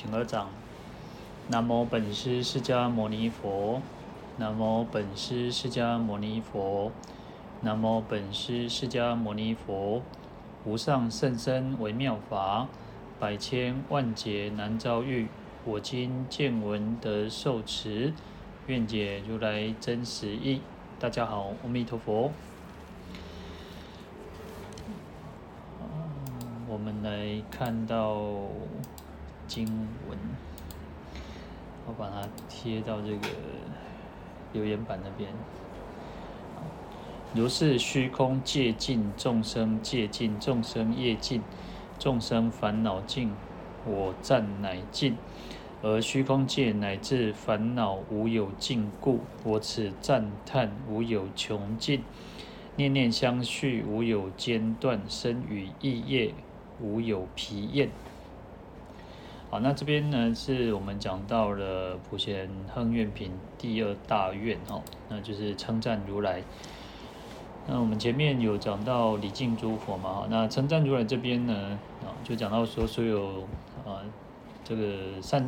请合掌。南无本师释迦牟尼佛。南无本师释迦牟尼佛。南无本师释迦牟尼佛。无上甚深微妙法，百千万劫难遭遇。我今见闻得受持，愿解如来真实义。大家好，阿弥陀佛。我们来看到经文，我把它贴到这个留言板那边。如是虚空界尽，众生界尽，众生业尽，众生烦恼尽，我暂乃尽。而虚空界乃至烦恼无有尽故，我此赞叹无有穷尽。念念相续，无有间断，身语意业。无有疲厌。好，那这边呢，是我们讲到了普贤行愿品第二大愿哦，那就是称赞如来。那我们前面有讲到礼敬诸佛嘛，那称赞如来这边呢，啊，就讲到说所有啊，这个善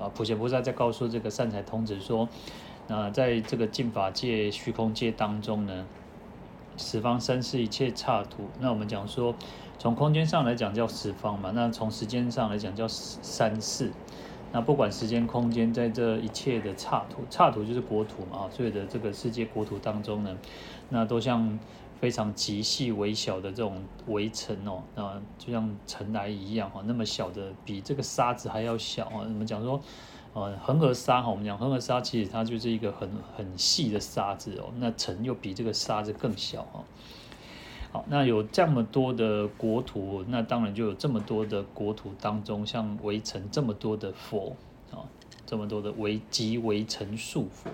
啊，普贤菩萨在告诉这个善财童子说，那在这个净法界、虚空界当中呢，十方三世一切刹土，那我们讲说。从空间上来讲叫十方嘛，那从时间上来讲叫三世。那不管时间空间，在这一切的刹土，刹土就是国土嘛，所有的这个世界国土当中呢，那都像非常极细微小的这种微尘哦，那就像尘埃一样哈，那么小的比这个沙子还要小啊。我们讲说，呃，恒河沙哈，我们讲恒河沙其实它就是一个很很细的沙子哦，那尘又比这个沙子更小哈。好，那有这么多的国土，那当然就有这么多的国土当中，像围城这么多的佛啊，这么多的微极微尘数佛。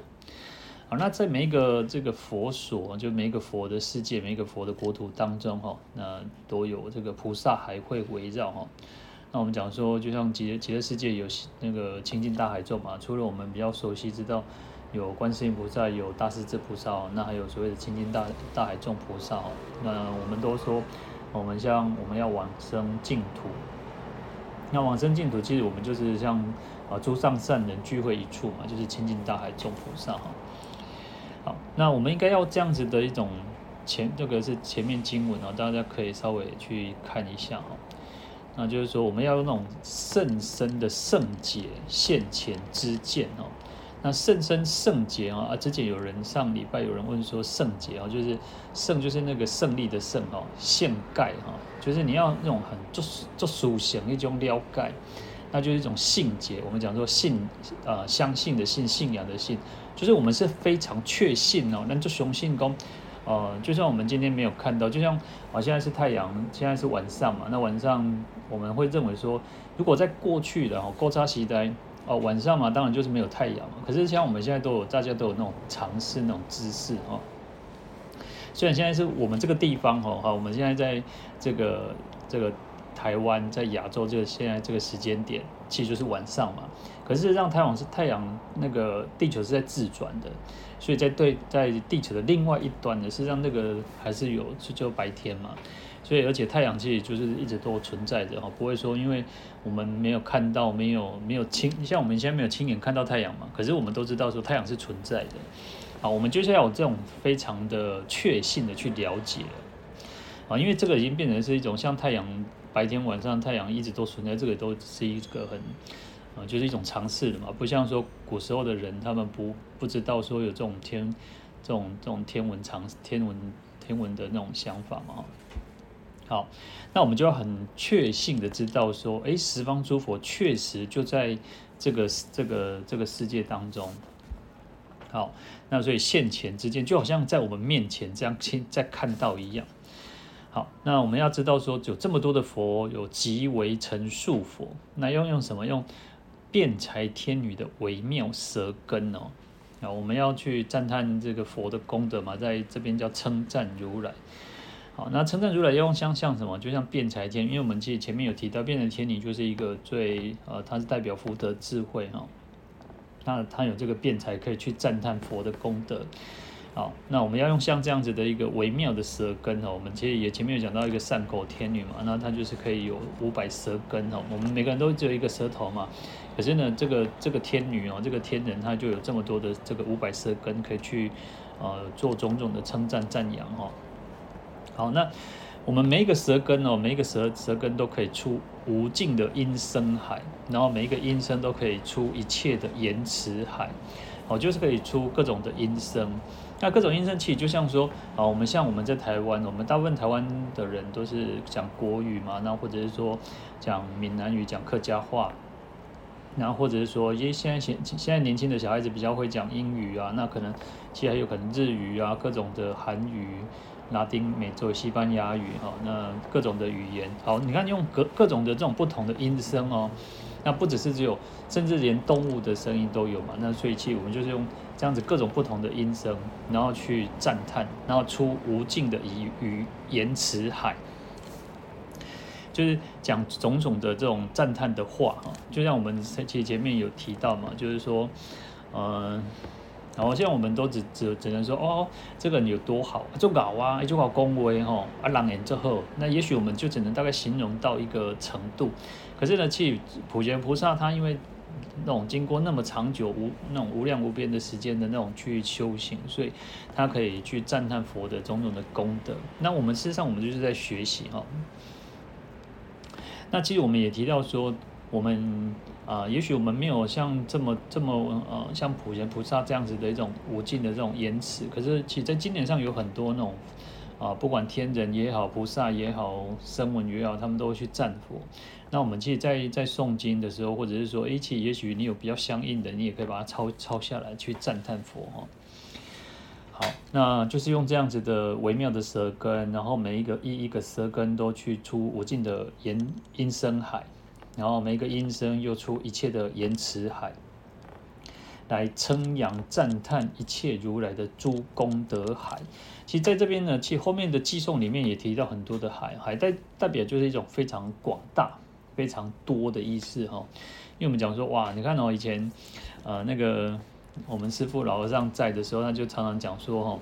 好，那在每一个这个佛所，就每一个佛的世界，每一个佛的国土当中，哈，那都有这个菩萨还会围绕哈。那我们讲说，就像极极乐世界有那个清净大海众嘛，除了我们比较熟悉知道。有观世音菩萨，有大势至菩萨，那还有所谓的清净大大海众菩萨。那我们都说，我们像我们要往生净土，那往生净土，其实我们就是像啊诸上善人聚会一处嘛，就是清净大海众菩萨哈。好，那我们应该要这样子的一种前，这个是前面经文啊，大家可以稍微去看一下哈。那就是说，我们要用那种甚深的圣解现前之见哦。那圣身圣洁啊，啊，之前有人上礼拜有人问说圣洁啊，就是圣就是那个胜利的胜哦，现盖哈，就是你要那种很做做属性一种了解，那就是一种信解。我们讲说信啊、相信的信，信仰的信，就是我们是非常确信哦。那就雄信公，呃，就像我们今天没有看到，就像啊，现在是太阳，现在是晚上嘛，那晚上我们会认为说，如果在过去的哈，过差时代。哦，晚上嘛，当然就是没有太阳嘛。可是像我们现在都有，大家都有那种尝试、那种姿势哦。虽然现在是我们这个地方哦，哈，我们现在在这个这个台湾，在亚洲这个现在这个时间点，其实就是晚上嘛。可是让太阳是太阳那个地球是在自转的，所以在对在地球的另外一端呢，实际上那个还是有就就白天嘛。所以，而且太阳其实就是一直都存在着哈，不会说因为我们没有看到，没有没有亲，像我们现在没有亲眼看到太阳嘛，可是我们都知道说太阳是存在的，啊，我们就是要有这种非常的确信的去了解，啊，因为这个已经变成是一种像太阳白天晚上太阳一直都存在，这个都是一个很，啊，就是一种常识的嘛，不像说古时候的人他们不不知道说有这种天这种这种天文常天文天文的那种想法嘛。好，那我们就要很确信的知道说，诶，十方诸佛确实就在这个这个这个世界当中。好，那所以现前之间，就好像在我们面前这样在看到一样。好，那我们要知道说，有这么多的佛，有极微尘数佛，那要用什么？用辩才天女的微妙舌根哦。啊，我们要去赞叹这个佛的功德嘛，在这边叫称赞如来。好，那称赞如来要用像像什么？就像辩才天，因为我们其实前面有提到，辩才天女就是一个最呃，它是代表福德智慧哈。那它有这个辩才可以去赞叹佛的功德。好，那我们要用像这样子的一个微妙的舌根哦，我们其实也前面有讲到一个善口天女嘛，那它就是可以有五百舌根哦。我们每个人都只有一个舌头嘛，可是呢，这个这个天女哦，这个天人他就有这么多的这个五百舌根可以去呃做种种的称赞赞扬哦。好，那我们每一个舌根哦，每一个舌舌根都可以出无尽的音声海，然后每一个音声都可以出一切的言辞海，哦，就是可以出各种的音声。那各种音声其实就像说，啊，我们像我们在台湾，我们大部分台湾的人都是讲国语嘛，那或者是说讲闽南语、讲客家话，然后或者是说，因为现在现现在年轻的小孩子比较会讲英语啊，那可能其实还有可能日语啊，各种的韩语、拉丁美洲、西班牙语哈，那各种的语言，好，你看用各各种的这种不同的音声哦。那不只是只有，甚至连动物的声音都有嘛。那所以其实我们就是用这样子各种不同的音声，然后去赞叹，然后出无尽的语语言辞海，就是讲种种的这种赞叹的话哈。就像我们其实前面有提到嘛，就是说，嗯，然后现在我们都只只只能说哦，这个人有多好，就搞啊，就搞恭维吼，啊，朗言之后，那也许我们就只能大概形容到一个程度。可是呢，其实普贤菩萨他因为那种经过那么长久无那种无量无边的时间的那种去修行，所以他可以去赞叹佛的种种的功德。那我们事实上我们就是在学习哈。那其实我们也提到说，我们啊、也许我们没有像这么这么呃，像普贤菩萨这样子的一种无尽的这种言辞。可是其实在经典上有很多那种啊、不管天人也好，菩萨也好，声闻也好，他们都会去赞佛。那我们其实在，在诵经的时候，或者是说，诶，其实也许你有比较相应的，你也可以把它抄抄下来，去赞叹佛哈。好，那就是用这样子的微妙的舌根，然后每一个一一个舌根都去出无尽的言音声海，然后每一个音声又出一切的言辞海，来称扬赞叹一切如来的诸功德海。其实在这边呢，其实后面的偈颂里面也提到很多的海，海代代表就是一种非常广大。非常多的意思哈，因为我们讲说哇，你看哦，以前呃那个我们师父老和尚在的时候，他就常常讲说哈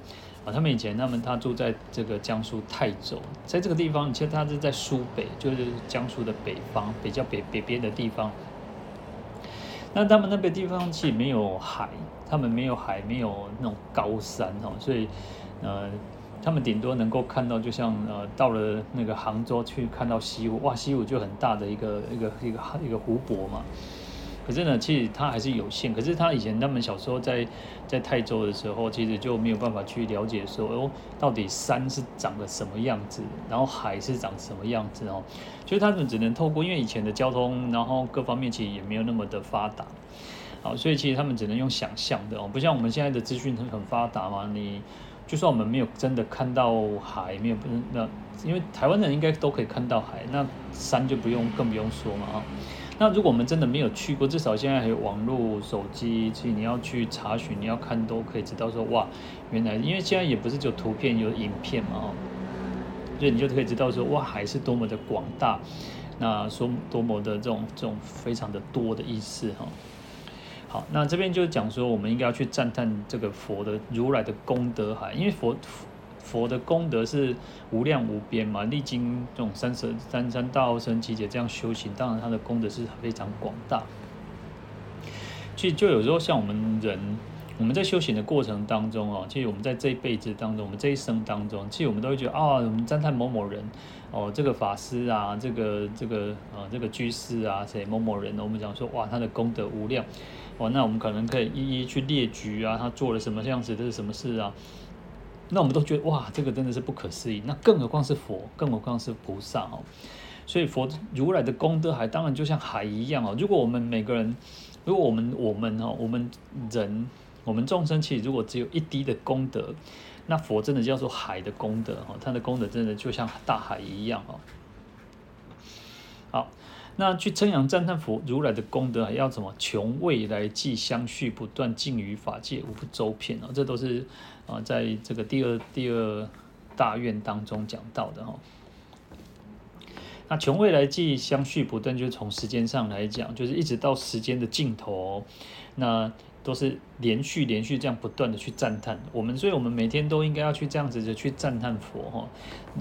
他们以前他们他住在这个江苏泰州，在这个地方，其实他是在苏北，就是江苏的北方，比较北北边的地方。那他们那边地方其实没有海，他们没有海，没有那种高山哈，所以呃。他们顶多能够看到，就像呃，到了那个杭州去看到西湖，哇，西湖就很大的一个一个一个一个湖泊嘛。可是呢，其实它还是有限。可是他以前他们小时候在在泰州的时候，其实就没有办法去了解说，哦，到底山是长个什么样子，然后海是长什么样子哦。所以他们只能透过，因为以前的交通，然后各方面其实也没有那么的发达，好，所以其实他们只能用想象的哦，不像我们现在的资讯很很发达嘛，你。就算我们没有真的看到海，没有不那，因为台湾人应该都可以看到海，那山就不用更不用说嘛啊。那如果我们真的没有去过，至少现在还有网络、手机，所以你要去查询，你要看都可以知道说哇，原来因为现在也不是只有图片有影片嘛哦，所以你就可以知道说哇，海是多么的广大，那说多么的这种这种非常的多的意思哈。好，那这边就讲说，我们应该要去赞叹这个佛的如来的功德海，因为佛佛的功德是无量无边嘛，历经这种三十三三大阿僧只劫这样修行，当然他的功德是非常广大。其实就有时候像我们人，我们在修行的过程当中哦，其实我们在这一辈子当中，我们这一生当中，其实我们都会觉得啊、我们赞叹某某人哦，这个法师啊，这个这个啊，这个居士啊，谁某某人，我们讲说哇，他的功德无量。哦，那我们可能可以一一去列举啊，他做了什么样子，这是什么事啊？那我们都觉得哇，这个真的是不可思议。那更何况是佛，更何况是菩萨哦。所以佛如来的功德海，当然就像海一样哦。如果我们每个人，如果我们我们哦，我们人，我们众生其实如果只有一滴的功德，那佛真的叫做海的功德哦，他的功德真的就像大海一样哦。好。那去称扬赞叹佛如来的功德，还要什么？穷未来际相续，不断尽于法界，无不周遍哦！这都是啊，在这个第二第二大愿当中讲到的哈。那穷未来际，相续不断，就是从时间上来讲，就是一直到时间的尽头哦，那都是连续连续这样不断的去赞叹我们，所以我们每天都应该要去这样子的去赞叹佛哈。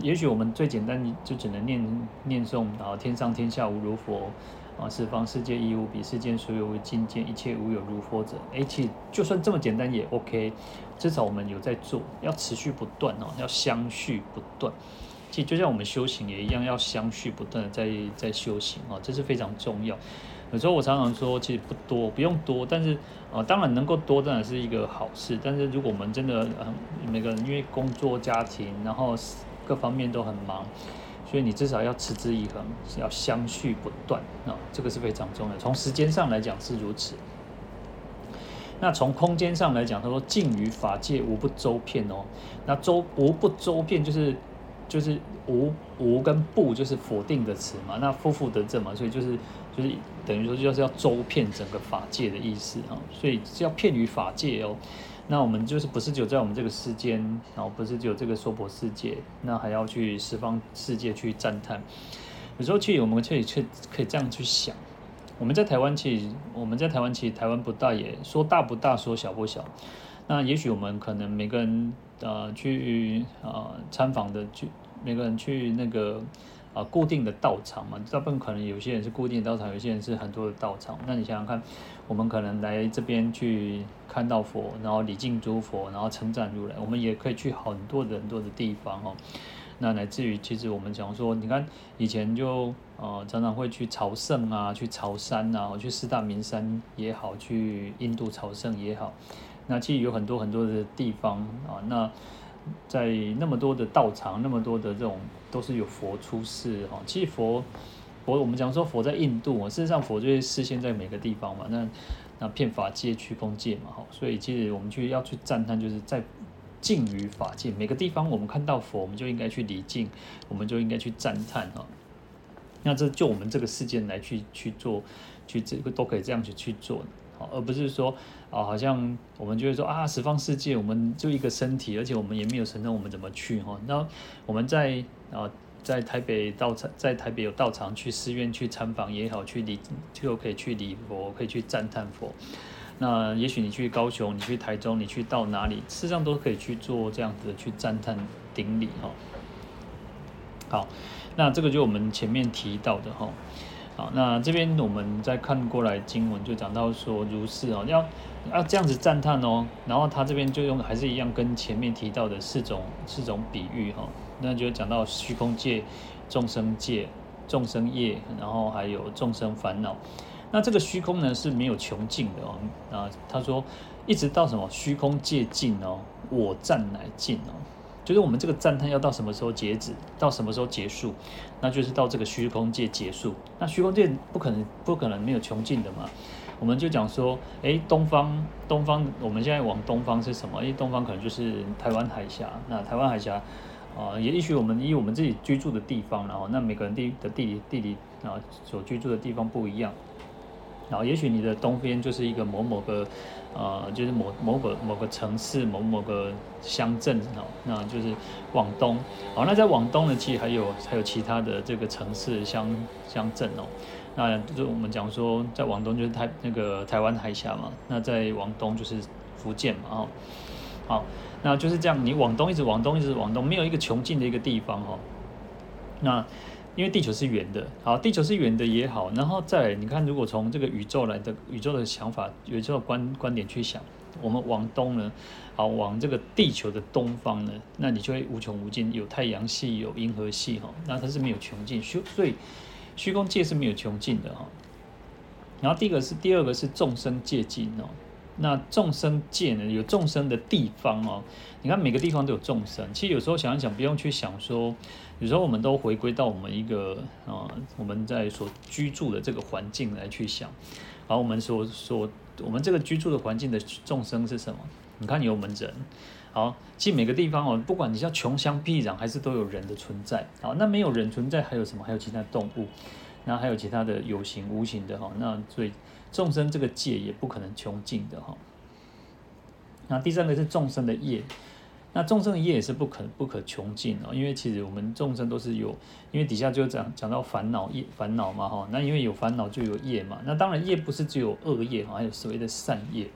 也许我们最简单就只能念念诵啊，天上天下无如佛。啊，十方世界亦无比，世间所有为境界，一切无有如佛者。诶，其实就算这么简单也 OK，至少我们有在做，要持续不断哦，要相续不断。其实就像我们修行也一样，要相续不断的在在修行哦，这是非常重要。有时候我常常说，其实不多，不用多，但是啊，当然能够多当然是一个好事。但是如果我们真的嗯，每个人因为工作、家庭，然后各方面都很忙。所以你至少要持之以恒，要相续不断啊，这个是非常重要。从时间上来讲是如此，那从空间上来讲，他说尽于法界无不周遍哦。那周无不周遍就是就是无无跟不就是否定的词嘛，那夫妇得正嘛，所以就是就是等于说就是要周遍整个法界的意思啊，所以是要遍于法界哦。那我们就是不是只有在我们这个世间，然后不是只有这个娑婆世界，那还要去十方世界去赞叹。有时候其实我们可以去可以这样去想，我们在台湾其实我们在台湾其实台湾不大，也说大不大，说小不小。那也许我们可能每个人呃去呃参访的去每个人去那个。啊，固定的道场嘛，大部分可能有些人是固定的道场，有些人是很多的道场。那你想想看，我们可能来这边去看到佛，然后礼敬诸佛，然后称赞如来。我们也可以去很多的很多的地方哦。那乃至于，其实我们讲说，你看以前就呃常常会去朝圣啊，去朝山啊，去四大名山也好，去印度朝圣也好。那其实有很多很多的地方啊，那。在那么多的道场，那么多的这种都是有佛出世哈。其实佛佛，我们讲说佛在印度，事实上佛就会示现在每个地方嘛。那那遍法界、虚空界嘛，哈。所以其实我们去要去赞叹，就是在敬于法界每个地方，我们看到佛，我们就应该去礼敬，我们就应该去赞叹哈。那这就我们这个世间来去去做，去这个都可以这样子去做。好而不是说啊，好像我们就会说啊，十方世界我们就一个身体，而且我们也没有神通，我们怎么去哈？那我们在啊，在台北道场，在台北有道场，去寺院去参访也好，去礼就可以去礼佛，可以去赞叹佛。那也许你去高雄，你去台中，你去到哪里，事实上都可以去做这样子的去赞叹顶礼哈。好，那这个就我们前面提到的哈。好，那这边我们再看过来经文就讲到说如是哦，要要这样子赞叹哦，然后他这边就用还是一样跟前面提到的四种四种比喻哈，那就讲到虚空界、众生界、众生业，然后还有众生烦恼。那这个虚空呢是没有穷尽的哦，啊，他说一直到什么虚空界尽哦，我赞乃尽哦。就是我们这个赞叹要到什么时候截止，到什么时候结束，那就是到这个虚空界结束。那虚空界不可能不可能没有穷尽的嘛？我们就讲说，诶，东方东方，我们现在往东方是什么？因为，东方可能就是台湾海峡。那台湾海峡啊，也也许我们以我们自己居住的地方，然后那每个人地的地理地理啊所居住的地方不一样。然后也许你的东边就是一个某某个。呃，就是某某个某个城市，某某个乡镇哦，那就是往东。好，那在往东呢，其实还有还有其他的这个城市乡乡镇哦。那就是我们讲说，在往东就是台那个台湾海峡嘛，那在往东就是福建嘛，哦。好，那就是这样，你往东一直往东一直往东，没有一个穷尽的一个地方哦。那。因为地球是圆的，好，地球是圆的也好，然后再你看，如果从这个宇宙来的宇宙的想法、宇宙观观点去想，我们往东呢，好，往这个地球的东方呢，那你就会无穷无尽，有太阳系，有银河系哈，那它是没有穷尽，虚所以虚空界是没有穷尽的哈。然后第一个是第二个是众生界尽哦。那众生界呢，有众生的地方哦。你看每个地方都有众生。其实有时候想一想，不用去想说，有时候我们都回归到我们一个啊、我们在所居住的这个环境来去想。好，我们所所我们这个居住的环境的众生是什么？你看有我们人。好，其实每个地方哦，不管你叫穷乡僻壤，还是都有人的存在。好，那没有人存在，还有什么？还有其他动物，那还有其他的有形无形的哈。那最。众生这个界也不可能穷尽的哈。那第三个是众生的业，那众生的业也是不可不可穷尽哦，因为其实我们众生都是有，因为底下就讲讲到烦恼业烦恼嘛哈，那因为有烦恼就有业嘛，那当然业不是只有恶业哈，还有所谓的善业。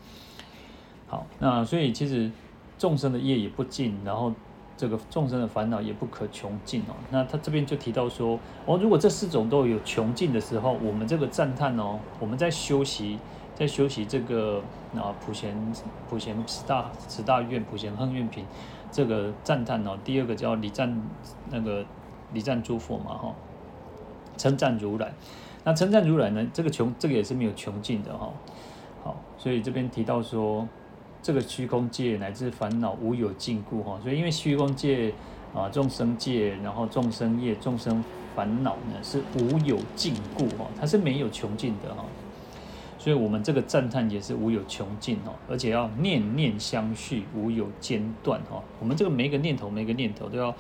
好，那所以其实众生的业也不尽，然后这个众生的烦恼也不可穷尽哦。那他这边就提到说，哦，如果这四种都有穷尽的时候，我们这个赞叹哦，我们在修习，在修习这个啊普贤普贤十大十大愿普贤行愿品这个赞叹哦，第二个叫礼赞那个礼赞诸佛嘛哈，称赞如来。那称赞如来呢，这个穷这个也是没有穷尽的哈。好，所以这边提到说。这个虚空界乃至烦恼无有尽故哈，所以因为虚空界啊众生界，然后众生业、众生烦恼呢是无有尽故哈，它是没有穷尽的哈，所以我们这个赞叹也是无有穷尽哦，而且要念念相续，无有间断哈。我们这个每一个念头、每一个念头都要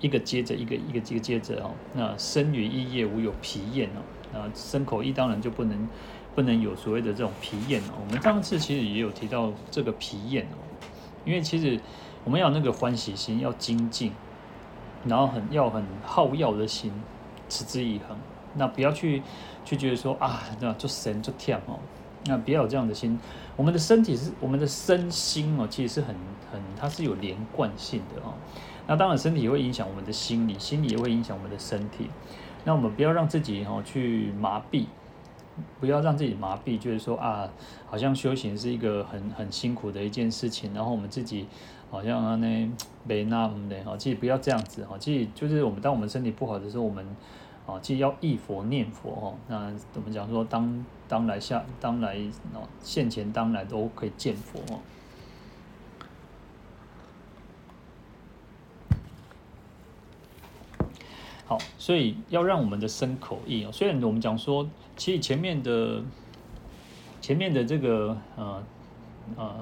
一个接着一个、一个接接着哦。那身语意业无有疲厌哦，那身口意当然就不能。不能有所谓的这种疲厌哦。我们上次其实也有提到这个疲厌哦，因为其实我们要那个欢喜心要精进，然后很要很好药的心，持之以恒。那不要去去觉得说啊，那做神做天哦，那不要有这样的心。我们的身体是我们的身心哦，其实是很很它是有连贯性的哦。那当然身体也会影响我们的心理，心理也会影响我们的身体。那我们不要让自己哦去麻痹。不要让自己麻痹，就是说啊，好像修行是一个很很辛苦的一件事情，然后我们自己好像呢没那么的哈，其实不要这样子哈，其实就是我们当我们身体不好的时候，我们啊，其实要忆佛念佛哈，那怎么讲说当当来下当来哦现前当来都可以见佛哦。好，所以要让我们的身口意哦，虽然我们讲说。其实前面的前面的这个呃呃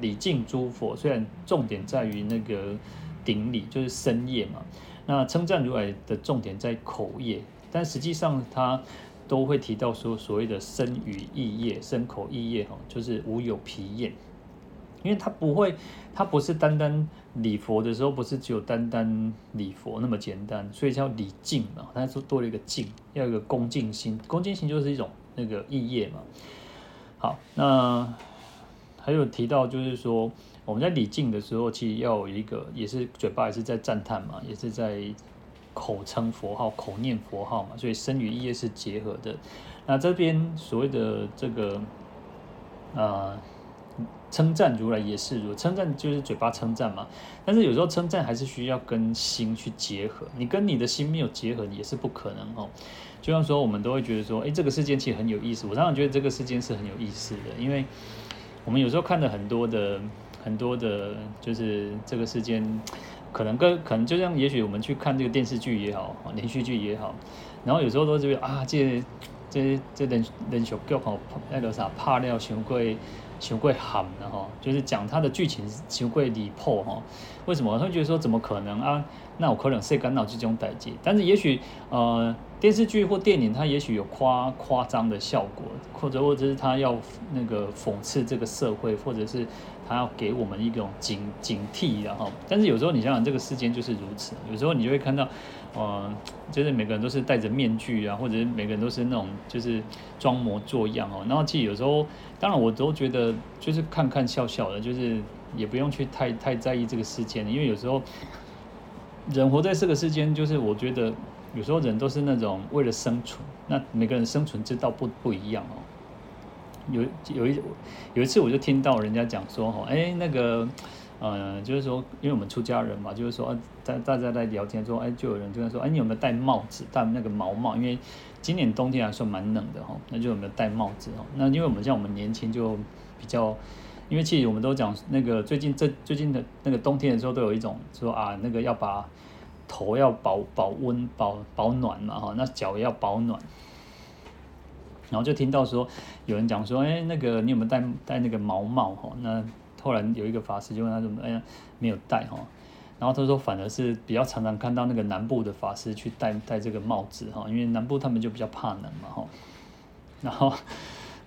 礼敬诸佛，虽然重点在于那个顶礼，就是身业嘛。那称赞如来的重点在口业，但实际上他都会提到说所谓的身语意业、身口意业哈，就是无有疲厌。因为他不会，他不是单单礼佛的时候，不是只有单单礼佛那么简单，所以叫礼敬嘛。他是多了一个敬，要有一个恭敬心，恭敬心就是一种那个意业嘛。好，那还有提到就是说，我们在礼敬的时候，其实要有一个，也是嘴巴也是在赞叹嘛，也是在口称佛号、口念佛号嘛，所以身与意业是结合的。那这边所谓的这个啊。呃称赞如来也是如称赞，就是嘴巴称赞嘛。但是有时候称赞还是需要跟心去结合，你跟你的心没有结合，也是不可能哦。就像说，我们都会觉得说，哎，这个世间其实很有意思。我常常觉得这个世间是很有意思的，因为我们有时候看了很多的很多的，就是这个世间可能跟可能就像，也许我们去看这个电视剧也好，连续剧也好，然后有时候都觉得啊，这这这连连续剧吼，那个啥拍了太过。求贵喊的哈，就是讲他的剧情求贵离破哈。为什么？他会觉得说怎么可能啊？那我可能谁干扰这种代际？但是也许呃电视剧或电影，它也许有夸夸张的效果，或者或者是他要那个讽刺这个社会，或者是他要给我们一种警警惕然后。但是有时候你想想，这个世间就是如此。有时候你就会看到。呃，就是每个人都是戴着面具啊，或者每个人都是那种就是装模作样哦。然后其实有时候，当然我都觉得就是看看笑笑的，就是也不用去太太在意这个世间，因为有时候人活在这个世间，就是我觉得有时候人都是那种为了生存，那每个人生存之道不不一样哦。有有一有一次我就听到人家讲说哦，哎那个。呃，就是说，因为我们出家人嘛，就是说，在大家在聊天说，哎，就有人就在说，哎，你有没有戴帽子，戴那个毛帽？因为今年冬天还算蛮冷的哈，那就有没有戴帽子哈？那因为我们像我们年轻就比较，因为其实我们都讲那个最近这最近的那个冬天的时候，都有一种说啊，那个要把头要保保温保保暖嘛哈，那脚也要保暖。然后就听到说有人讲说，哎，那个你有没有戴戴那个毛帽哈？那后来有一个法师就问他说：“哎呀，没有戴哈。”然后他说：“反而是比较常常看到那个南部的法师去戴戴这个帽子哈，因为南部他们就比较怕冷嘛哈。”然后，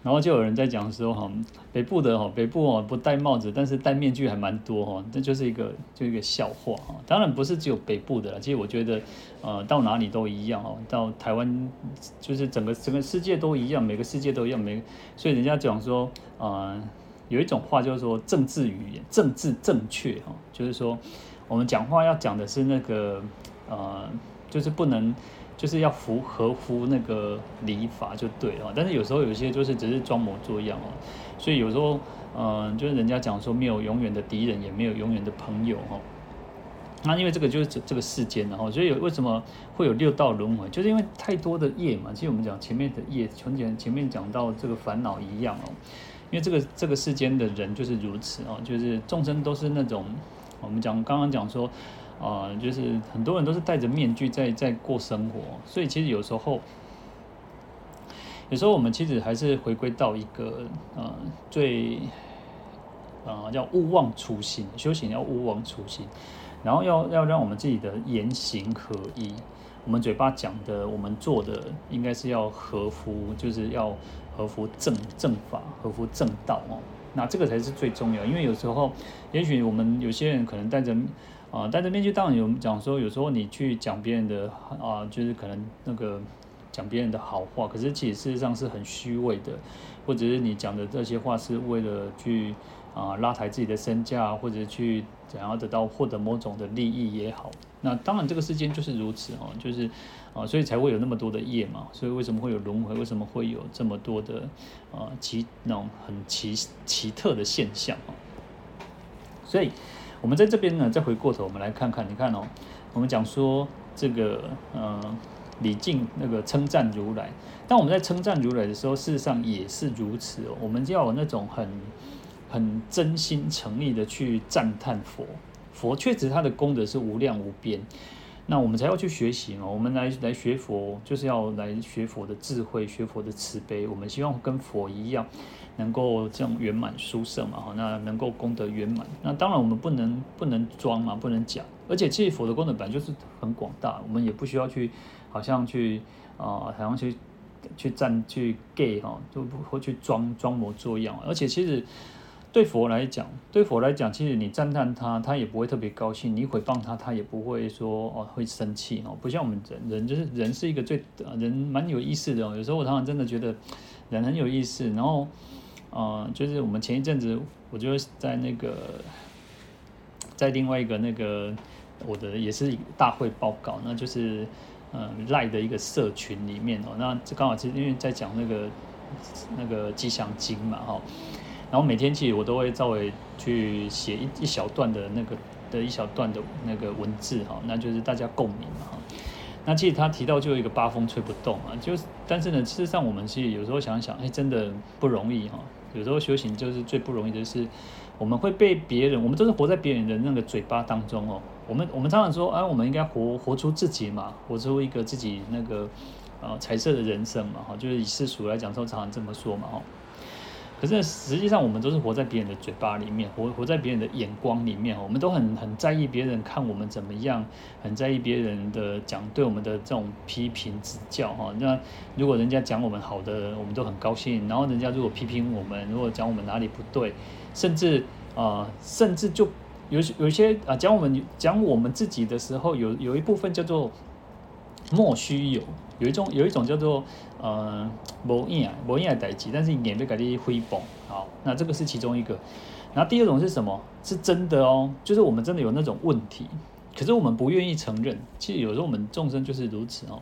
然后就有人在讲说哈，北部的哈，北部哦不戴帽子，但是戴面具还蛮多哈，这就是一个就一个笑话哈。当然不是只有北部的啦，其实我觉得呃到哪里都一样哦，到台湾就是整个整个世界都一样，每个世界都一样，每所以人家讲说呃有一种话就是说政治语言，政治正确哈，就是说我们讲话要讲的是那个呃就是不能。就是要符合乎那个礼法就对了，但是有时候有些就是只是装模作样哦，所以有时候嗯，就是人家讲说没有永远的敌人，也没有永远的朋友哈。那因为这个就是这这个世间然后，所以有为什么会有六道轮回，就是因为太多的业嘛。其实我们讲前面的业，从前前面讲到这个烦恼一样哦，因为这个这个世间的人就是如此哦，就是众生都是那种我们讲刚刚讲说。啊、就是很多人都是戴着面具在在过生活，所以其实有时候，有时候我们其实还是回归到一个呃最、呃、叫勿忘初心，修行要勿忘初心，然后要要让我们自己的言行合一，我们嘴巴讲的，我们做的应该是要合乎，就是要合乎正正法，合乎正道哦，那这个才是最重要，因为有时候，也许我们有些人可能戴着。啊，戴着面具当然有讲说，有时候你去讲别人的啊，就是可能那个讲别人的好话，可是其实事实上是很虚伪的，或者是你讲的这些话是为了去啊拉抬自己的身价，或者去想要得到获得某种的利益也好。那当然这个世间就是如此哦，就是啊，所以才会有那么多的业嘛，所以为什么会有轮回？为什么会有这么多的啊奇那种很奇奇特的现象啊？所以。我们在这边呢，再回过头，我们来看看，你看哦，我们讲说这个，呃，李靖那个称赞如来。当我们在称赞如来的时候，事实上也是如此哦。我们就要有那种很很真心诚意的去赞叹佛，佛确实他的功德是无量无边。那我们才要去学习哦。我们来来学佛，就是要来学佛的智慧，学佛的慈悲。我们希望跟佛一样。能够这样圆满殊胜嘛？哈，那能够功德圆满。那当然我们不能不能装嘛，不能假。而且其实佛的功德本来就是很广大，我们也不需要去好像去啊、呃，好像去去站去 gay 哈，就不会去装装模作样。而且其实对佛来讲，对佛来讲，其实你赞叹他，他也不会特别高兴；你毁谤他，他也不会说哦会生气哦。不像我们人，人就是人是一个最人蛮有意思的哦。有时候我常常真的觉得人很有意思，然后。啊、就是我们前一阵子，我就在那个，在另外一个那个我的也是大会报告，那就是呃赖的一个社群里面哦，那这刚好是因为在讲那个那个吉祥经嘛哈，然后每天其实我都会稍微去写一一小段的那个的一小段的那个文字哈，那就是大家共鸣嘛哈。那其实他提到就有一个八风吹不动啊，就是但是呢，事实上我们其实有时候想想，哎，真的不容易哈。有时候修行就是最不容易的是，我们会被别人，我们都是活在别人的那个嘴巴当中哦。我们我们常常说，啊，我们应该活活出自己嘛，活出一个自己那个呃彩色的人生嘛，哈，就是以世俗来讲，都常常这么说嘛，哈。可是实际上，我们都是活在别人的嘴巴里面，活活在别人的眼光里面，我们都很很在意别人看我们怎么样，很在意别人的讲对我们的这种批评指教哈。那如果人家讲我们好的，我们都很高兴；然后人家如果批评我们，如果讲我们哪里不对，甚至啊、甚至就有有些啊讲我们讲我们自己的时候，有有一部分叫做莫须有。有一种有一种叫做呃无影无影的代志，但是你也被改的诽谤，好，那这个是其中一个。然后第二种是什么？是真的哦，就是我们真的有那种问题，可是我们不愿意承认。其实有时候我们众生就是如此哦，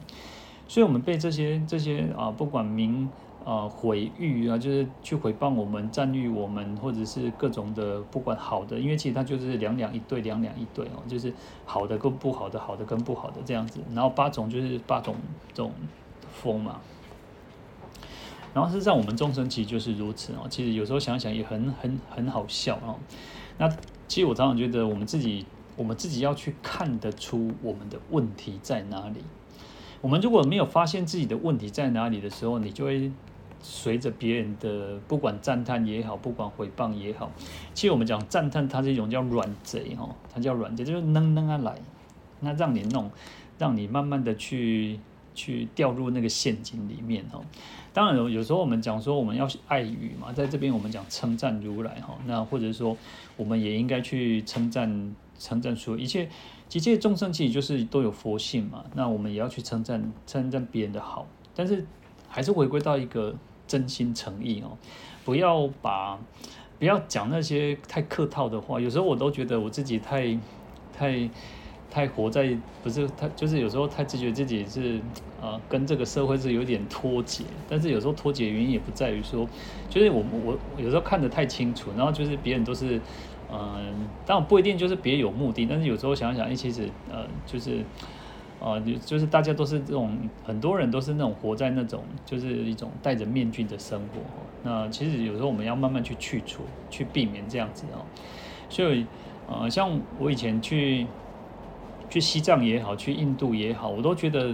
所以我们被这些这些啊，不管名。啊，毁誉啊，就是去诽谤我们、赞誉我们，或者是各种的，不管好的，因为其实它就是两两一对，两两一对哦，就是好的跟不好的，好的跟不好的这样子。然后八种就是八种这种风嘛。然后事实上，我们众生其实就是如此哦。其实有时候想想也很很很好笑哦。那其实我常常觉得，我们自己我们自己要去看得出我们的问题在哪里。我们如果没有发现自己的问题在哪里的时候，你就会。随着别人的不管赞叹也好，不管诽谤也好，其实我们讲赞叹，它是一种叫软贼哈，它叫软贼，就是扔扔啊来，那让你弄，让你慢慢的去去掉入那个陷阱里面哈。当然有有时候我们讲说我们要爱语嘛，在这边我们讲称赞如来哈，那或者说我们也应该去称赞称赞说一切一切众生其实就是都有佛性嘛，那我们也要去称赞称赞别人的好，但是还是回归到一个真心诚意哦，不要把不要讲那些太客套的话，有时候我都觉得我自己太太。太活在不是太就是有时候太自觉自己是啊、呃、跟这个社会是有点脱节，但是有时候脱节原因也不在于说，就是我我有时候看得太清楚，然后就是别人都是嗯、呃，当然不一定就是别有目的，但是有时候想想，其实呃就是啊就、就是大家都是这种很多人都是那种活在那种就是一种戴着面具的生活，那其实有时候我们要慢慢去去除，去避免这样子哦，所以呃像我以前去。去西藏也好，去印度也好，我都觉得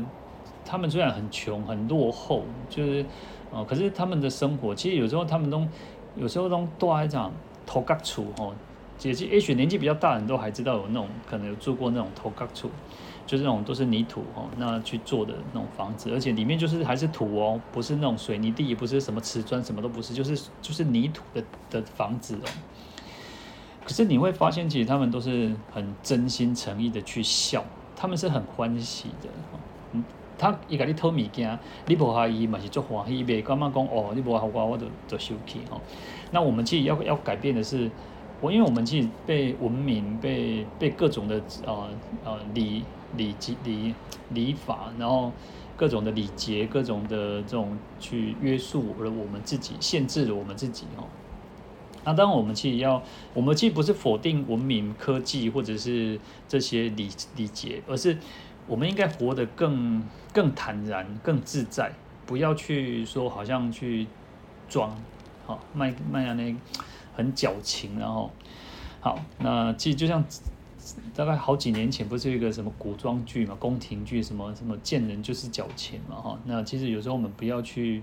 他们虽然很穷、很落后，就是呃，可是他们的生活其实有时候他们都有时候都多一种土埆厝吼，姐姐也许年纪比较大的人都还知道有那种可能有住过那种土埆厝，就是那种都是泥土哦，那去做的那种房子，而且里面就是还是土哦，不是那种水泥地，也不是什么瓷砖，什么都不是，就是就是泥土的的房子哦。可是你会发现，其实他们都是很真心诚意的去笑，他们是很欢喜的。嗯，他一个你偷物件，你不好意嘛是做欢喜，别干嘛讲哦，你不好我我就就生气哦。那我们其实要要改变的是，我因为我们其实被文明被被各种的呃呃礼礼节礼礼法，然后各种的礼节，各种的这种去约束了我们自己，限制了我们自己哦。那当然，我们其实要，我们其实不是否定文明、科技或者是这些礼礼节，而是我们应该活得更更坦然、更自在，不要去说好像去装，好卖卖啊那很矫情，然后好，那其实就像大概好几年前不是有一个什么古装剧嘛，宫廷剧什么什么见人就是矫情嘛，哈，那其实有时候我们不要去。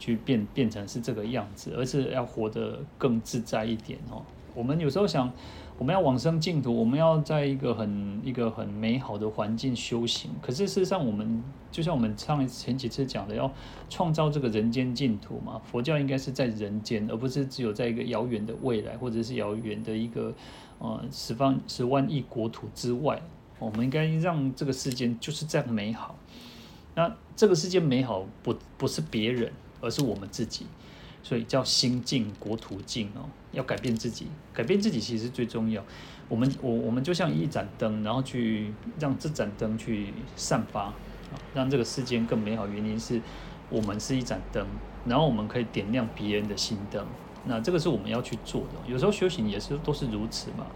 去变变成是这个样子，而是要活得更自在一点哦。我们有时候想，我们要往生净土，我们要在一个很一个很美好的环境修行。可是事实上，我们就像我们上前几次讲的，要创造这个人间净土嘛。佛教应该是在人间，而不是只有在一个遥远的未来，或者是遥远的一个呃十方十万亿国土之外。我们应该让这个世间就是这样美好。那这个世界美好不不是别人。而是我们自己，所以叫心净国土净哦。要改变自己，改变自己其实最重要。我们我我们就像一盏灯，然后去让这盏灯去散发，让这个世间更美好。原因是我们是一盏灯，然后我们可以点亮别人的心灯。那这个是我们要去做的。有时候修行也是都是如此嘛。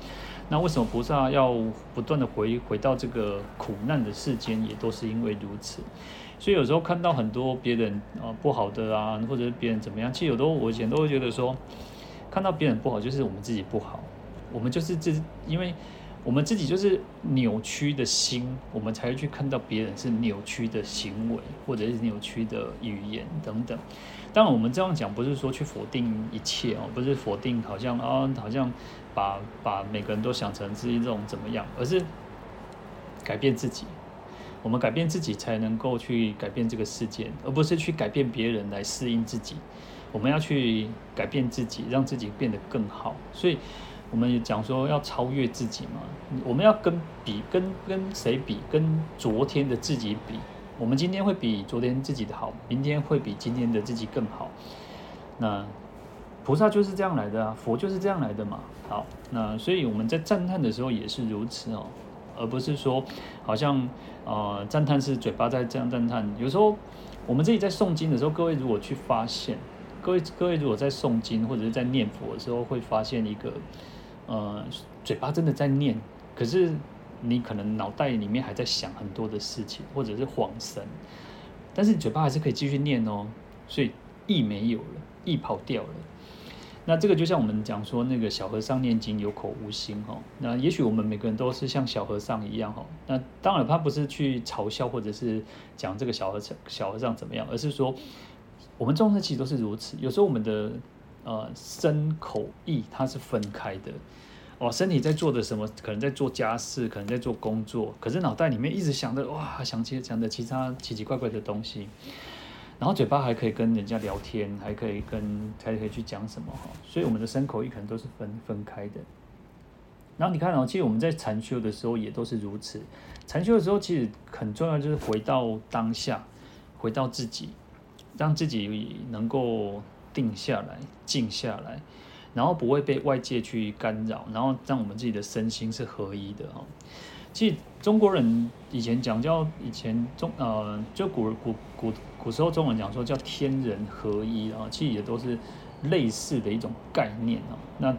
那为什么菩萨要不断的回回到这个苦难的世间，也都是因为如此。所以有时候看到很多别人啊不好的啊，或者是别人怎么样，其实有时候我以前都会觉得说，看到别人不好，就是我们自己不好，我们就是这，因为我们自己就是扭曲的心，我们才会去看到别人是扭曲的行为，或者是扭曲的语言等等。当然，我们这样讲不是说去否定一切哦，不是否定好像啊，好像把把每个人都想成是一种怎么样，而是改变自己。我们改变自己，才能够去改变这个世界，而不是去改变别人来适应自己。我们要去改变自己，让自己变得更好。所以，我们讲说要超越自己嘛。我们要跟比，跟跟谁比？跟昨天的自己比。我们今天会比昨天自己的好，明天会比今天的自己更好。那菩萨就是这样来的啊，佛就是这样来的嘛。好，那所以我们在赞叹的时候也是如此哦。而不是说，好像呃赞叹是嘴巴在这样赞叹。有时候我们自己在诵经的时候，各位如果去发现，各位各位如果在诵经或者是在念佛的时候，会发现一个呃嘴巴真的在念，可是你可能脑袋里面还在想很多的事情，或者是恍神，但是嘴巴还是可以继续念哦，所以意没有了，意跑掉了。那这个就像我们讲说，那个小和尚念经有口无心哈。那也许我们每个人都是像小和尚一样哈。那当然他不是去嘲笑或者是讲这个小和尚小和尚怎么样，而是说我们众生其实都是如此。有时候我们的呃身口意它是分开的。哦，身体在做的什么？可能在做家事，可能在做工作，可是脑袋里面一直想着哇，想起想着其他奇奇怪怪的东西，然后嘴巴还可以跟人家聊天，还可以跟还可以去讲什么哈，所以我们的身口意可能都是分分开的。然后你看哦，其实我们在禅修的时候也都是如此。禅修的时候其实很重要，就是回到当下，回到自己，让自己能够定下来、静下来。然后不会被外界去干扰，然后让我们自己的身心是合一的哈。其实中国人以前讲叫以前中呃，就古古古古时候中文讲说叫天人合一啊，其实也都是类似的一种概念啊。那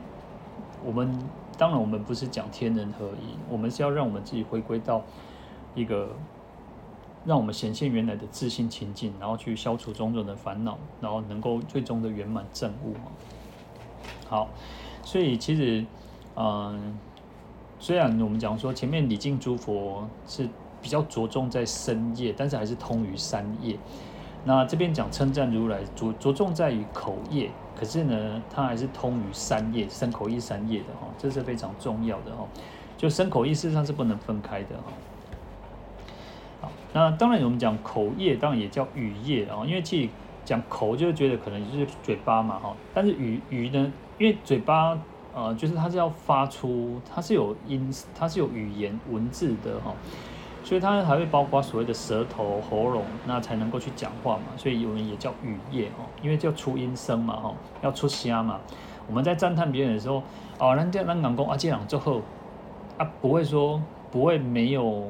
我们当然我们不是讲天人合一，我们是要让我们自己回归到一个让我们显现原来的自信情境，然后去消除种种的烦恼，然后能够最终的圆满正悟啊。好，所以其实，嗯，虽然我们讲说前面礼敬诸佛是比较着重在身业，但是还是通于三业。那这边讲称赞如来着着重在于口业，可是呢，它还是通于三业，身口意三业的哈，这是非常重要的哈。就身口意事实上是不能分开的哈。好，那当然我们讲口业，当然也叫语业啊，因为其实讲口就觉得可能就是嘴巴嘛哈，但是语语呢？因为嘴巴，呃，就是它是要发出，它是有音，它是有语言文字的哈，所以它还会包括所谓的舌头、喉咙，那才能够去讲话嘛，所以有人也叫语业哦，因为叫出音声嘛哈，要出声嘛。我们在赞叹别人的时候，哦，人家人讲啊，这样之后啊，不会说不会没有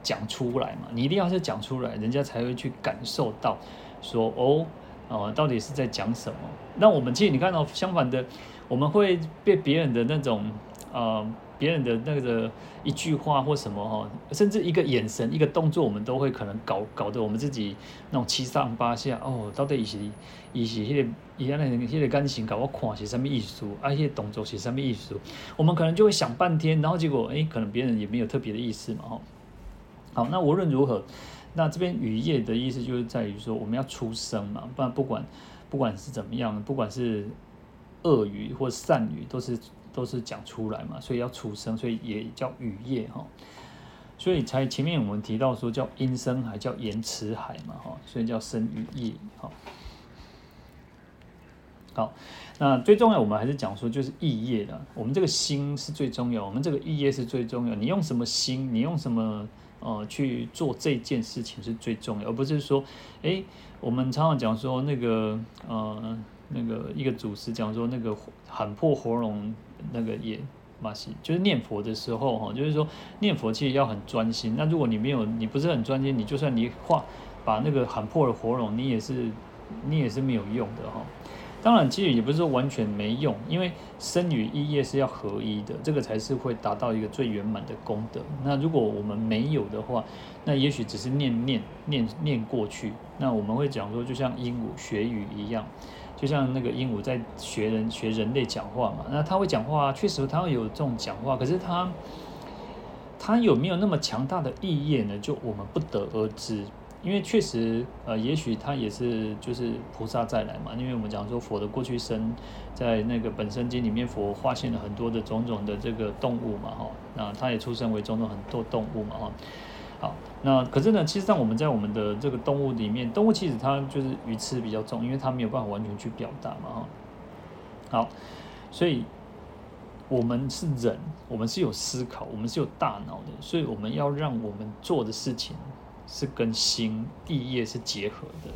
讲出来嘛，你一定要是讲出来，人家才会去感受到说哦。哦，到底是在讲什么？那我们其实你看到、相反的，我们会被别人的那种，呃，别人的那个一句话或什么哈、甚至一个眼神、一个动作，我们都会可能搞搞得我们自己那种七上八下。哦，到底是伊是迄个伊安尼迄个感情搞我看是什么意思？啊，迄个动作是什么意思？我们可能就会想半天，然后结果哎，可能别人也没有特别的意思嘛哈。好，那无论如何。那这边雨夜的意思就是在于说，我们要出声嘛，不然不管不管是怎么样，不管是恶语或善语，都是都是讲出来嘛，所以要出声，所以也叫语业哈。所以才前面我们提到说叫音声，海叫言辞海嘛哈，所以叫身语业哈。好，那最重要我们还是讲说就是意业的，我们这个心是最重要，我们这个意业是最重要。你用什么心？你用什么？呃，去做这件事情是最重要，而不是说，哎，我们常常讲说那个，呃，那个一个祖师讲说那个喊破喉咙那个也嘛是，就是念佛的时候哈，就是说念佛其实要很专心。那如果你没有，你不是很专心，你就算你话把那个喊破了喉咙，你也是你也是没有用的哈。当然，其实也不是说完全没用，因为身与意业是要合一的，这个才是会达到一个最圆满的功德。那如果我们没有的话，那也许只是念念念念过去。那我们会讲说，就像鹦鹉学语一样，就像那个鹦鹉在学人学人类讲话嘛。那他会讲话，确实他会有这种讲话，可是他他有没有那么强大的意业呢？就我们不得而知。因为确实，呃，也许他也是就是菩萨再来嘛。因为我们讲说佛的过去生，在那个本生经里面，佛化现了很多的种种的这个动物嘛，哈。那他也出生为种种很多动物嘛，哈。好，那可是呢，其实上我们在我们的这个动物里面，动物其实它就是语痴比较重，因为它没有办法完全去表达嘛，哈。好，所以我们是人，我们是有思考，我们是有大脑的，所以我们要让我们做的事情。是跟心意业是结合的，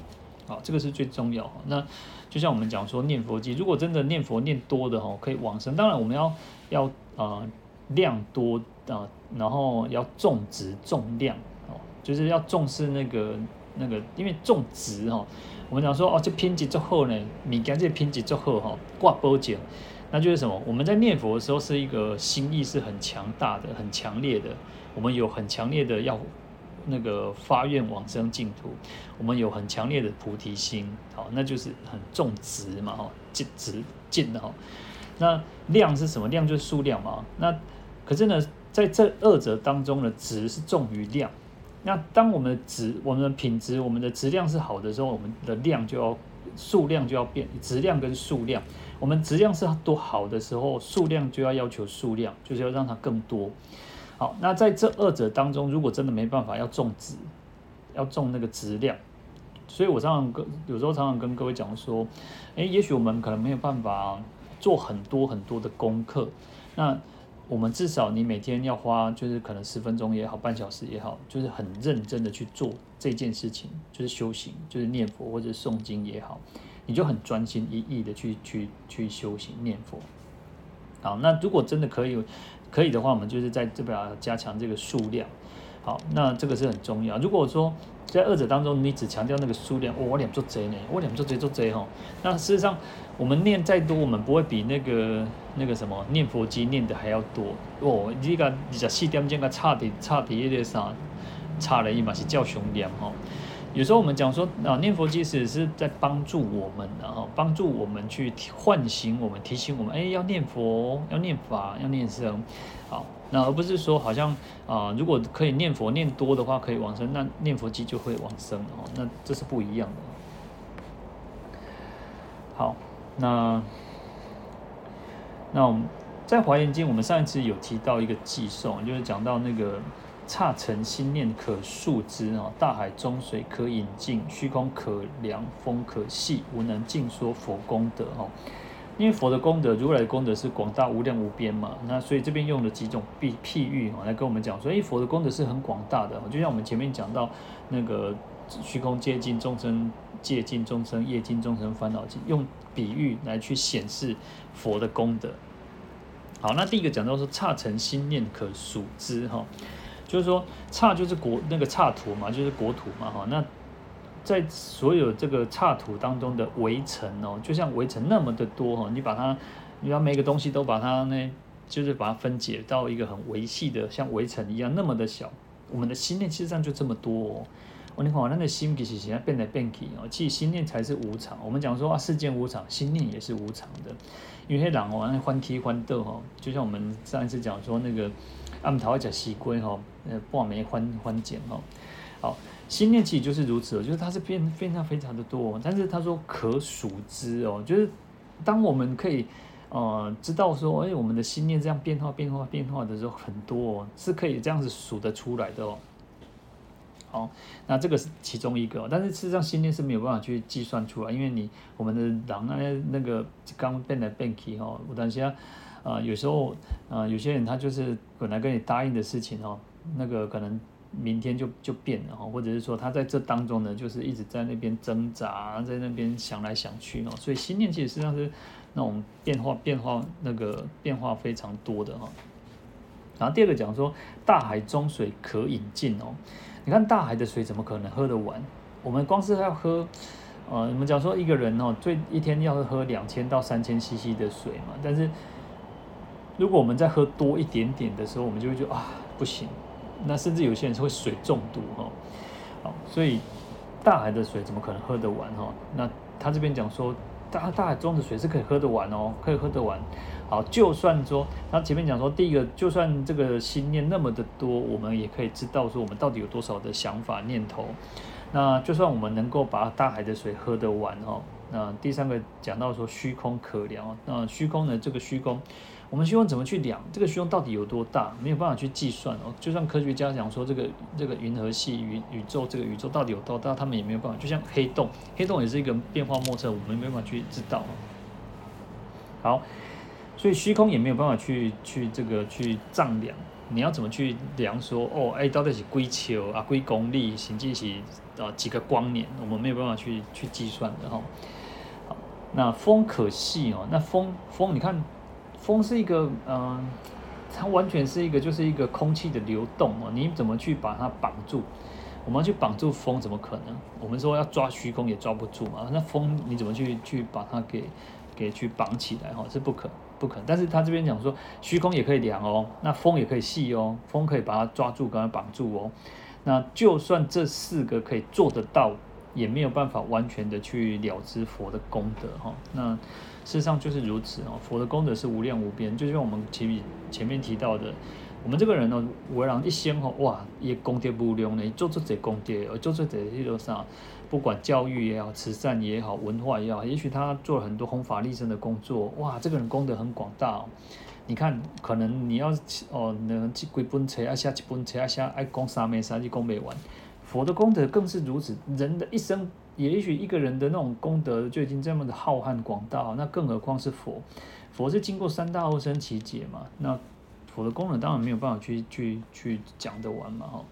好，这个是最重要。那就像我们讲说念佛机，如果真的念佛念多的哈，可以往生。当然我们要要啊、呃、量多啊、然后要重质重量哦，就是要重视那个那个，因为重质哈，我们讲说哦，这品质最好呢，你讲这品质最好哈，挂包奖，那就是什么？我们在念佛的时候是一个心意是很强大的、很强烈的，我们有很强烈的要。那个发愿往生净土，我们有很强烈的菩提心，好，那就是很重质嘛，哈，质质净的哈。那量是什么？量就是数量嘛。那可是呢，在这二者当中呢，质是重于量。那当我们的质、我们的品质、我们的质量是好的时候，我们的量就要数量就要变，质量跟数量。我们质量是多好的时候，数量就要要求数量，就是要让它更多。好，那在这二者当中，如果真的没办法，要重质，要重那个质量。所以我常常跟有时候常常跟各位讲说，诶，也许我们可能没有办法做很多很多的功课，那。我们至少你每天要花，就是可能十分钟也好，半小时也好，就是很认真的去做这件事情，就是修行，就是念佛或者诵经也好，你就很专心一意的去去去修行念佛。好，那如果真的可以可以的话，我们就是在这边加强这个数量。好，那这个是很重要。如果说在二者当中，你只强调那个数量，哦、我两做贼呢，我两做贼做贼哈。那事实上，我们念再多，我们不会比那个那个什么念佛机念的还要多哦。你个二十四点钟个差的差的一点啥，差了一码是叫熊念哈。有时候我们讲说啊，念佛机只是在帮助我们，然后帮助我们去唤醒我们，提醒我们，哎，要念佛，要念法，要念僧，好。那而不是说好像啊、如果可以念佛念多的话，可以往生，那念佛机就会往生哦。那这是不一样的。好，那那我们在《华严经》，我们上一次有提到一个偈颂，就是讲到那个刹尘心念可数之啊，大海中水可引尽，虚空可量，风可细，无能尽说佛功德哈。因为佛的功德，如来的功德是广大无量无边嘛，那所以这边用了几种比譬喻来跟我们讲说，诶，佛的功德是很广大的，就像我们前面讲到那个虚空界尽众生界尽众生业尽众生烦恼尽，用比喻来去显示佛的功德。好，那第一个讲到说刹尘心念可数之哈，就是说刹就是国那个刹土嘛，就是国土嘛哈，那。在所有这个刹土当中的微尘哦，就像微尘那么的多哈，你把它，你把每个东西都把它呢，就是把它分解到一个很微细的，像微尘一样那么的小。我们的心念其实上就这么多哦。我你看，那个心其实现在变来变去哦，其实心念才是无常。我们讲说啊，世间无常，心念也是无常的。因为人哦，欢喜欢斗哈，就像我们上一次讲说那个暗头一只西龟哈，呃，半眉欢欢剪哈，好。心念其实就是如此，就是它是变非常非常的多，但是他说可数之哦，就是当我们可以呃知道说，哎，我们的心念这样变化变化变化的时候很多哦，是可以这样子数得出来的哦。好，那这个是其中一个，但是事实上心念是没有办法去计算出来，因为你我们的狼啊那个刚变来变去哈，我等下啊有时候啊有些人他就是本来跟你答应的事情哦，那个可能。明天就就变了哈，或者是说他在这当中呢，就是一直在那边挣扎，在那边想来想去哦，所以心念其实实际上是那种变化变化那个变化非常多的哈。然后第二个讲说，大海中水可饮尽哦，你看大海的水怎么可能喝得完？我们光是要喝，呃，我们讲说一个人哦，最一天要喝两千到三千 CC 的水嘛，但是如果我们再喝多一点点的时候，我们就会觉得啊，不行。那甚至有些人是会水中毒哈，好，所以大海的水怎么可能喝得完哈？那他这边讲说，大大海中的水是可以喝得完哦，可以喝得完。好，就算说那前面讲说，第一个，就算这个心念那么的多，我们也可以知道说，我们到底有多少的想法念头。那就算我们能够把大海的水喝得完哦，那第三个讲到说虚空可量，那虚空呢，这个虚空。我们虚空怎么去量？这个虚空到底有多大？没有办法去计算哦。就算科学家讲说这个这个银河系宇宇宙这个宇宙到底有多大，他们也没有办法。就像黑洞，黑洞也是一个变化莫测，我们没办法去知道。好，所以虚空也没有办法去去这个去丈量。你要怎么去量说？哦，哎，到底是归球啊？几公里？甚至是啊几个光年？我们没有办法去去计算的哈。好，那风可细哦。那风风，你看。风是一个，嗯、它完全是一个，就是一个空气的流动哦。你怎么去把它绑住？我们要去绑住风，怎么可能？我们说要抓虚空也抓不住嘛。那风你怎么去去把它给给去绑起来？哈，是不可不可。但是他这边讲说，虚空也可以量哦，那风也可以细哦，风可以把它抓住，把它绑住哦。那就算这四个可以做得到，也没有办法完全的去了知佛的功德哈。那。事实上就是如此哦，佛的功德是无量无边，就像我们前面前面提到的，我们这个人呢，为人一生吼，哇，也功德无量呢，做出这功德，做做这些多啥，不管教育也好，慈善也好，文化也好，也许他做了很多弘法利生的工作，哇，这个人功德很广大哦。你看，可能你要哦，能几几本册啊，写几本册啊，写爱讲三昧三就讲没完。佛的功德更是如此，人的一生，也许一个人的那种功德就已经这么的浩瀚广大，那更何况是佛？佛是经过三大阿僧只劫嘛，那佛的功能当然没有办法去去去讲得完嘛，哈。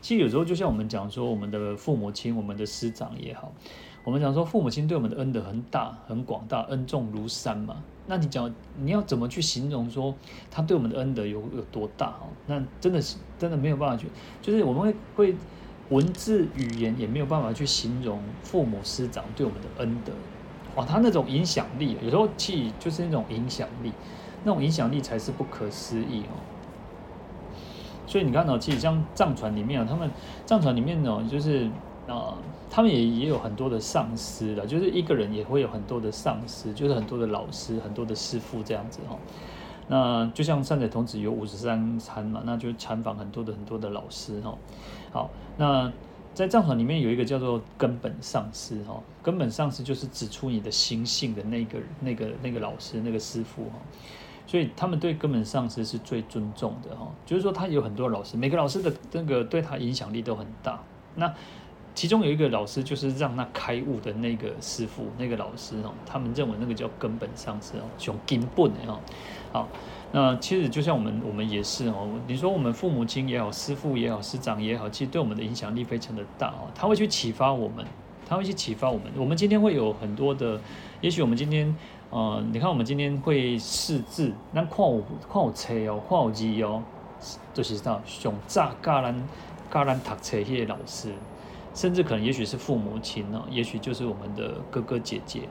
其实有时候就像我们讲说，我们的父母亲、我们的师长也好，我们讲说父母亲对我们的恩德很大、很广大，恩重如山嘛。那你讲你要怎么去形容说他对我们的恩德有有多大？哈，那真的是真的没有办法去，就是我们会会文字语言也没有办法去形容父母师长对我们的恩德。哇，他那种影响力，有时候其实就是那种影响力，那种影响力才是不可思议哦。所以你看到，其实像藏传里面啊，他们藏传里面呢，就是啊，他们也也有很多的上师的，就是一个人也会有很多的上师，就是很多的老师，很多的师父这样子哈。那就像善财童子有五十三参嘛，那就参访很多的很多的老师哈。好，那在藏传里面有一个叫做根本上师哈，根本上师就是指出你的心性的那个那个那个老师那个师父哈。所以他们对根本上师是最尊重的哈，就是说他有很多老师，每个老师的那个对他影响力都很大。那其中有一个老师就是让他开悟的那个师父，那个老师哦，他们认为那个叫根本上师哦，熊根本的哈。好，那其实就像我们我们也是哦，你说我们父母亲也好，师父也好，师长也好，其实对我们的影响力非常的大哦，他会去启发我们，他会去启发我们。我们今天会有很多的，也许我们今天。呃，你看我们今天会识字，那看有看有册哦，看有字哦，就是上上早教咱教咱读册些老师，甚至可能也许是父母亲哦，也许就是我们的哥哥姐姐。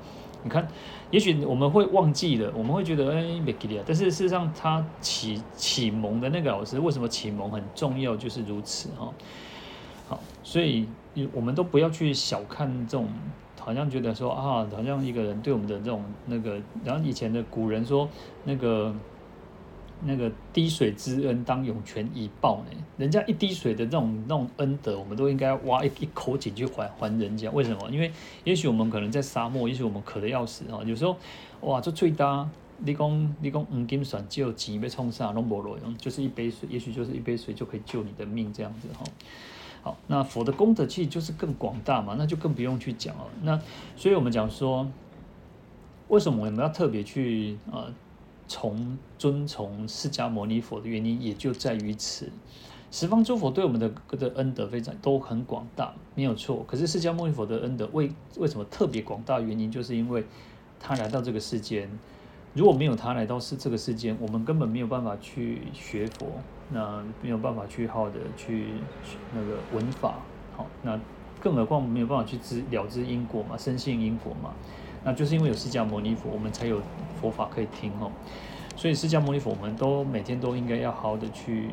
你看，也许我们会忘记了，我们会觉得哎没记得，但是事实上他启启蒙的那个老师，为什么启蒙很重要？就是如此哈。好，所以我们都不要去小看这种。好像觉得说啊，好像一个人对我们的这种那个，然后以前的古人说那个那个滴水之恩当涌泉以报呢，人家一滴水的这种那种恩德，我们都应该挖一一口井去还还人家。为什么？因为也许我们可能在沙漠，也许我们渴得要死啊，有时候哇，这最大，你讲你讲黄金选就钱被冲上，拢无路用，就是一杯水，也许就是一杯水就可以救你的命这样子哈。好，那佛的功德其实就是更广大嘛，那就更不用去讲了。那所以我们讲说，为什么我们要特别去呃从尊从释迦牟尼佛的原因，也就在于此。十方诸佛对我们的的恩德非常都很广大，没有错。可是释迦牟尼佛的恩德为为什么特别广大？原因就是因为他来到这个世间。如果没有他来到世这个世间，我们根本没有办法去学佛，那没有办法去好的去那个闻法，好，那更何况没有办法去知了知因果嘛，深信因果嘛，那就是因为有释迦牟尼佛，我们才有佛法可以听哦。所以释迦牟尼佛，我们都每天都应该要好好的去，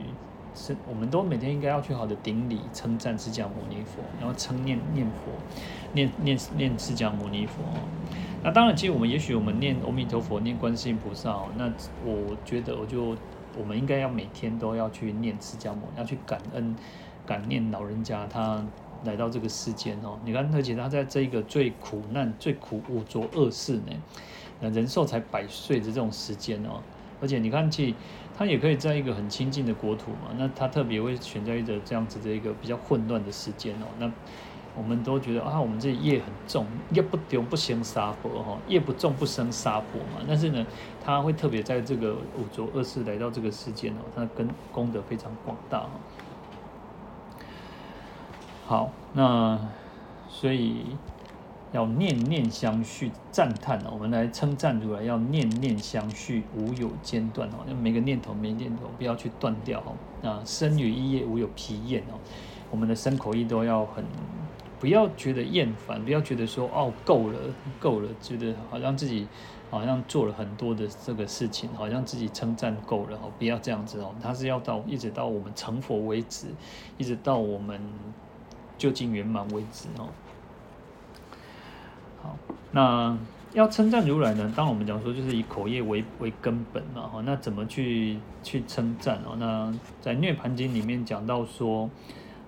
是，我们都每天应该要去好的顶礼称赞释迦牟尼佛，然后称念念佛，念念念释迦牟尼佛。那当然，其实我们也许我们念阿弥陀佛、念观世音菩萨哦，那我觉得我就我们应该要每天都要去念释迦牟尼，要去感恩、感念老人家他来到这个世间哦。你看，而且他在这个最苦难、最苦五浊恶世呢，那人寿才百岁的这种时间哦，而且你看，其实他也可以在一个很清净的国土嘛，那他特别会选在一个这样子的一个比较混乱的时间哦，那。我们都觉得啊，我们这业很重，业不重不生杀婆哈，业不重不生杀婆嘛。但是呢，他会特别在这个五浊恶世来到这个世间哦，他跟功德非常广大哈。好，那所以要念念相续赞叹哦，我们来称赞如来要念念相续，无有间断哦，要每个念头每念头不要去断掉哦。那，身与意业无有疲厌哦，我们的身口意都要很。不要觉得厌烦，不要觉得说哦够了够了，觉得好像自己好像做了很多的这个事情，好像自己称赞够了哦，不要这样子哦，他是要到一直到我们成佛为止，一直到我们究竟圆满为止哦。好，那要称赞如来呢，当我们讲说就是以口业为为根本嘛，哈，那怎么去去称赞哦？那在《涅槃经》里面讲到说，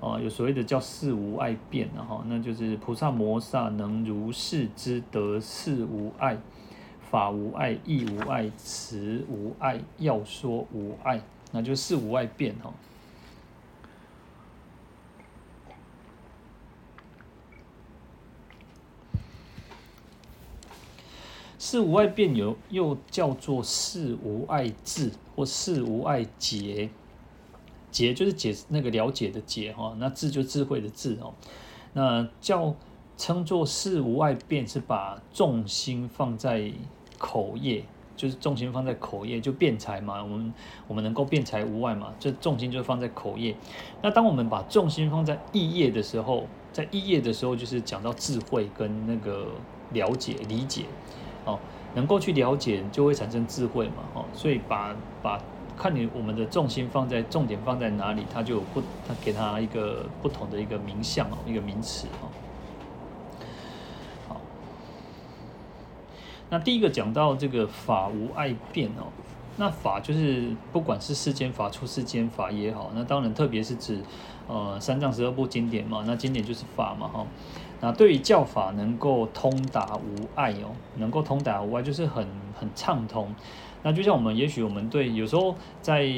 哦，有所谓的叫事无碍辩，然后那就是菩萨摩萨能如是之得事无碍，法无碍，义无碍，词无碍，要说无碍，那就事无碍辩哈。事无碍辩有，又叫做事无碍智或事无碍解，解就是解那个了解的解哈，那智就智慧的智哦，那叫称作事无碍辩是把重心放在口业，就是重心放在口业就辩才嘛，我们我们能够辩才无碍嘛，这重心就放在口业。那当我们把重心放在意业的时候，在意业的时候就是讲到智慧跟那个了解理解。哦，能够去了解，就会产生智慧嘛。哦，所以把把看你我们的重心放在重点放在哪里，它就不，它给它一个不同的一个名相哦，一个名词哦。那第一个讲到这个法无碍辩哦，那法就是不管是世间法、出世间法也好，那当然特别是指呃三藏十二部经典嘛，那经典就是法嘛，哈。那对于教法能够通达无碍哦，能够通达无碍就是很很畅通。那就像我们，也许我们对有时候在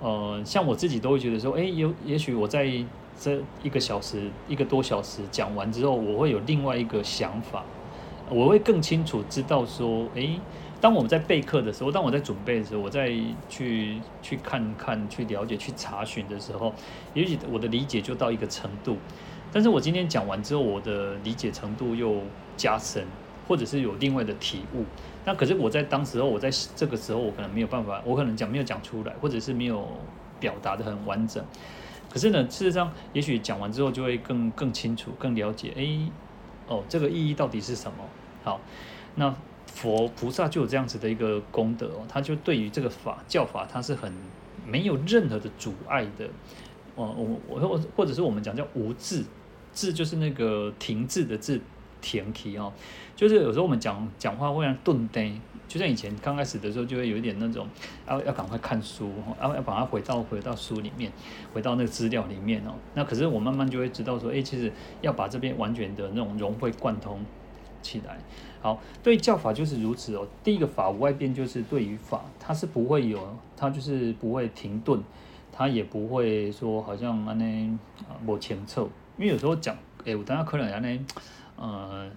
呃，像我自己都会觉得说，哎，有也许我在这一个小时一个多小时讲完之后，我会有另外一个想法，我会更清楚知道说，哎，当我们在备课的时候，当我在准备的时候，我在去去看看、去了解、去查询的时候，也许我的理解就到一个程度。但是我今天讲完之后，我的理解程度又加深，或者是有另外的体悟。那可是我在当时候，我在这个时候，我可能没有办法，我可能讲没有讲出来，或者是没有表达得很完整。可是呢，事实上，也许讲完之后就会更更清楚、更了解。哎，哦，这个意义到底是什么？好，那佛菩萨就有这样子的一个功德哦，他就对于这个法教法，他是很没有任何的阻碍的。哦，我我或或者是我们讲叫无滞。滞就是那个停滞的滞，停气哦，就是有时候我们讲讲话会让顿呆，就像以前刚开始的时候，就会有一点那种要要赶快看书，要要把它回到回到书里面，回到那个资料里面哦。那可是我慢慢就会知道说，哎，其实要把这边完全的那种融会贯通起来。好，对教法就是如此哦。第一个法无碍辩，就是对于法，它是不会有，它就是不会停顿，它也不会说好像安尼啊无清楚。因为有时候讲，哎，我等下可能呢，呃，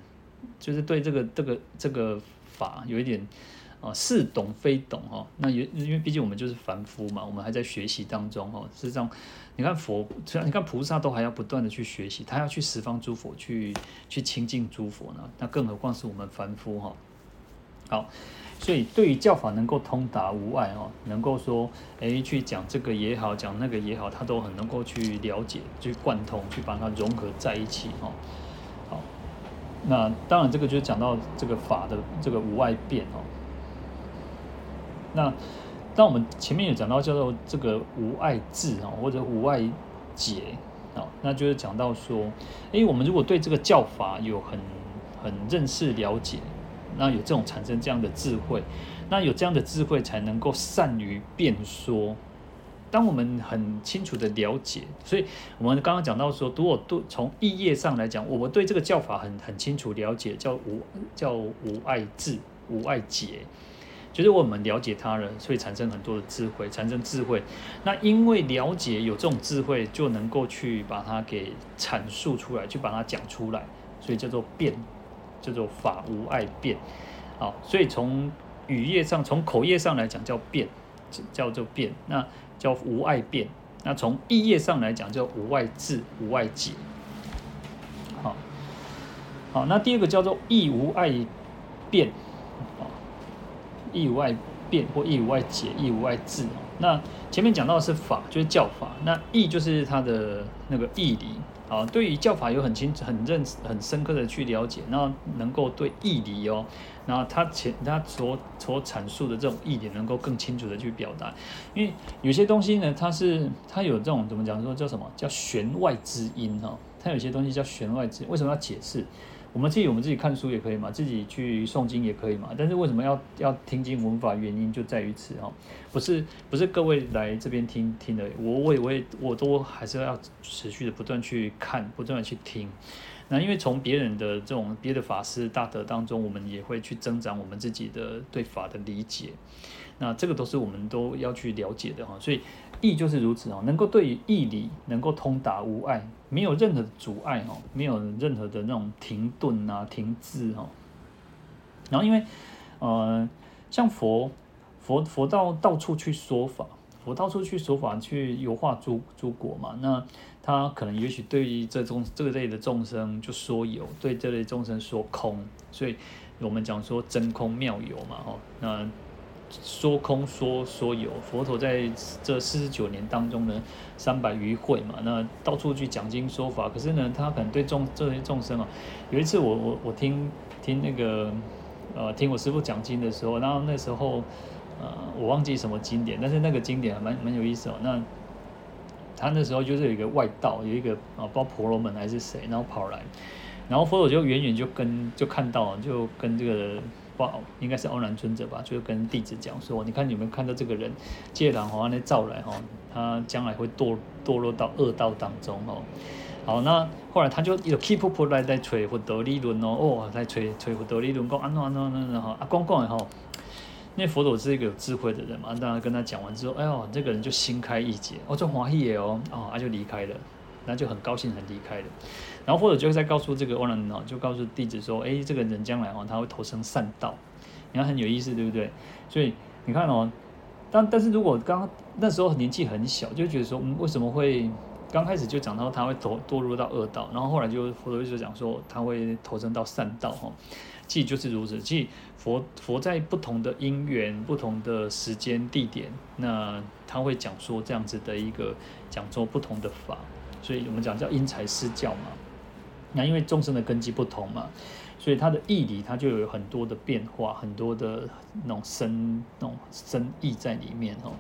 就是对这个这个这个法有一点啊、似懂非懂哈、哦。那因因为毕竟我们就是凡夫嘛，我们还在学习当中哈、哦。事实上，你看佛，你看菩萨都还要不断的去学习，他要去十方诸佛去去亲近诸佛呢，那更何况是我们凡夫哈、好。所以，对于教法能够通达无碍哦，能够说，诶，去讲这个也好，讲那个也好，他都很能够去了解、去贯通、去把它融合在一起哦。好，那当然，这个就讲到这个法的这个无碍变哦。那当我们前面有讲到叫做这个无爱智啊，或者无爱解啊，那就是讲到说，诶，我们如果对这个教法有很很认识了解。那有这种产生这样的智慧，那有这样的智慧才能够善于辩说。当我们很清楚的了解，所以我们刚刚讲到说，如果对从义业上来讲，我们对这个教法很很清楚了解，叫无叫无爱智、无爱解，就是我们了解他人，所以产生很多的智慧，产生智慧。那因为了解有这种智慧，就能够去把它给阐述出来，去把它讲出来，所以叫做辩。叫做法无碍辩，好，所以从语业上，从口业上来讲叫辩，叫做辩，那叫无碍辩。那从义业上来讲叫无碍智、无碍解。好，好，那第二个叫做意无碍辩，啊，义无碍辩或义无碍解、义无碍治。那前面讲到的是法，就是教法，那义就是它的那个义理。啊，对于教法有很清、很认识、很深刻的去了解，然后能够对义理哦，然后他前他所所阐述的这种义理，能够更清楚的去表达。因为有些东西呢，它是它有这种怎么讲说叫什么叫弦外之音哈，它有些东西叫弦外之音，为什么要解释？我们自己我们自己看书也可以嘛，自己去诵经也可以嘛。但是为什么要要听经闻法？原因就在于此哈，不是不是各位来这边听听的，我我也我也我都还是要持续的不断去看，不断的去听。那因为从别人的这种别的法师大德当中，我们也会去增长我们自己的对法的理解。那这个都是我们都要去了解的哈，所以义就是如此哦，能够对于义理能够通达无碍，没有任何阻碍哦，没有任何的那种停顿啊、停滞哈。然后因为呃，像佛佛佛道到处去说法，佛到处去说法去游化诸诸国嘛，那他可能也许对于这种这类的众生就说有，对这类众生说空，所以我们讲说真空妙有嘛哈，那。说空说说有，佛陀在这四十九年当中呢，三百余会嘛，那到处去讲经说法。可是呢，他可能对众这些众生啊，有一次我我我听听那个呃听我师父讲经的时候，然后那时候呃我忘记什么经典，但是那个经典还蛮蛮有意思哦。那他那时候就是有一个外道，有一个啊不知道婆罗门还是谁，然后跑来，然后佛陀就远远就跟就看到，就跟这个。不，应该是欧南尊者吧，就跟弟子讲说，你看你们看到这个人，借狼吼那造来吼，他将来会堕堕落到恶道当中哦。好，那后来他就有 keep up 来在吹佛陀理论哦，哦，来吹吹佛陀理论讲安怎安怎安怎哈，啊，讲讲的吼，那佛陀是一个有智慧的人嘛，当然跟他讲完之后，哎呦，这个人就心开意解，哦，就欢喜的哦，哦，他就离开了，那就很高兴很离开了。然后或者就在告诉这个欧兰哦，就告诉弟子说，哎，这个人将来哦，他会投生善道，你看很有意思，对不对？所以你看哦，但但是如果刚那时候年纪很小，就觉得说，嗯，为什么会刚开始就讲到他会堕堕入到恶道，然后后来就佛陀就讲说他会投生到善道哈，其实就是如此。其实佛佛在不同的因缘、不同的时间地点，那他会讲说这样子的一个讲说不同的法，所以我们讲叫因材施教嘛。那因为众生的根基不同嘛，所以它的义理它就有很多的变化，很多的那种深那种深意在里面哦。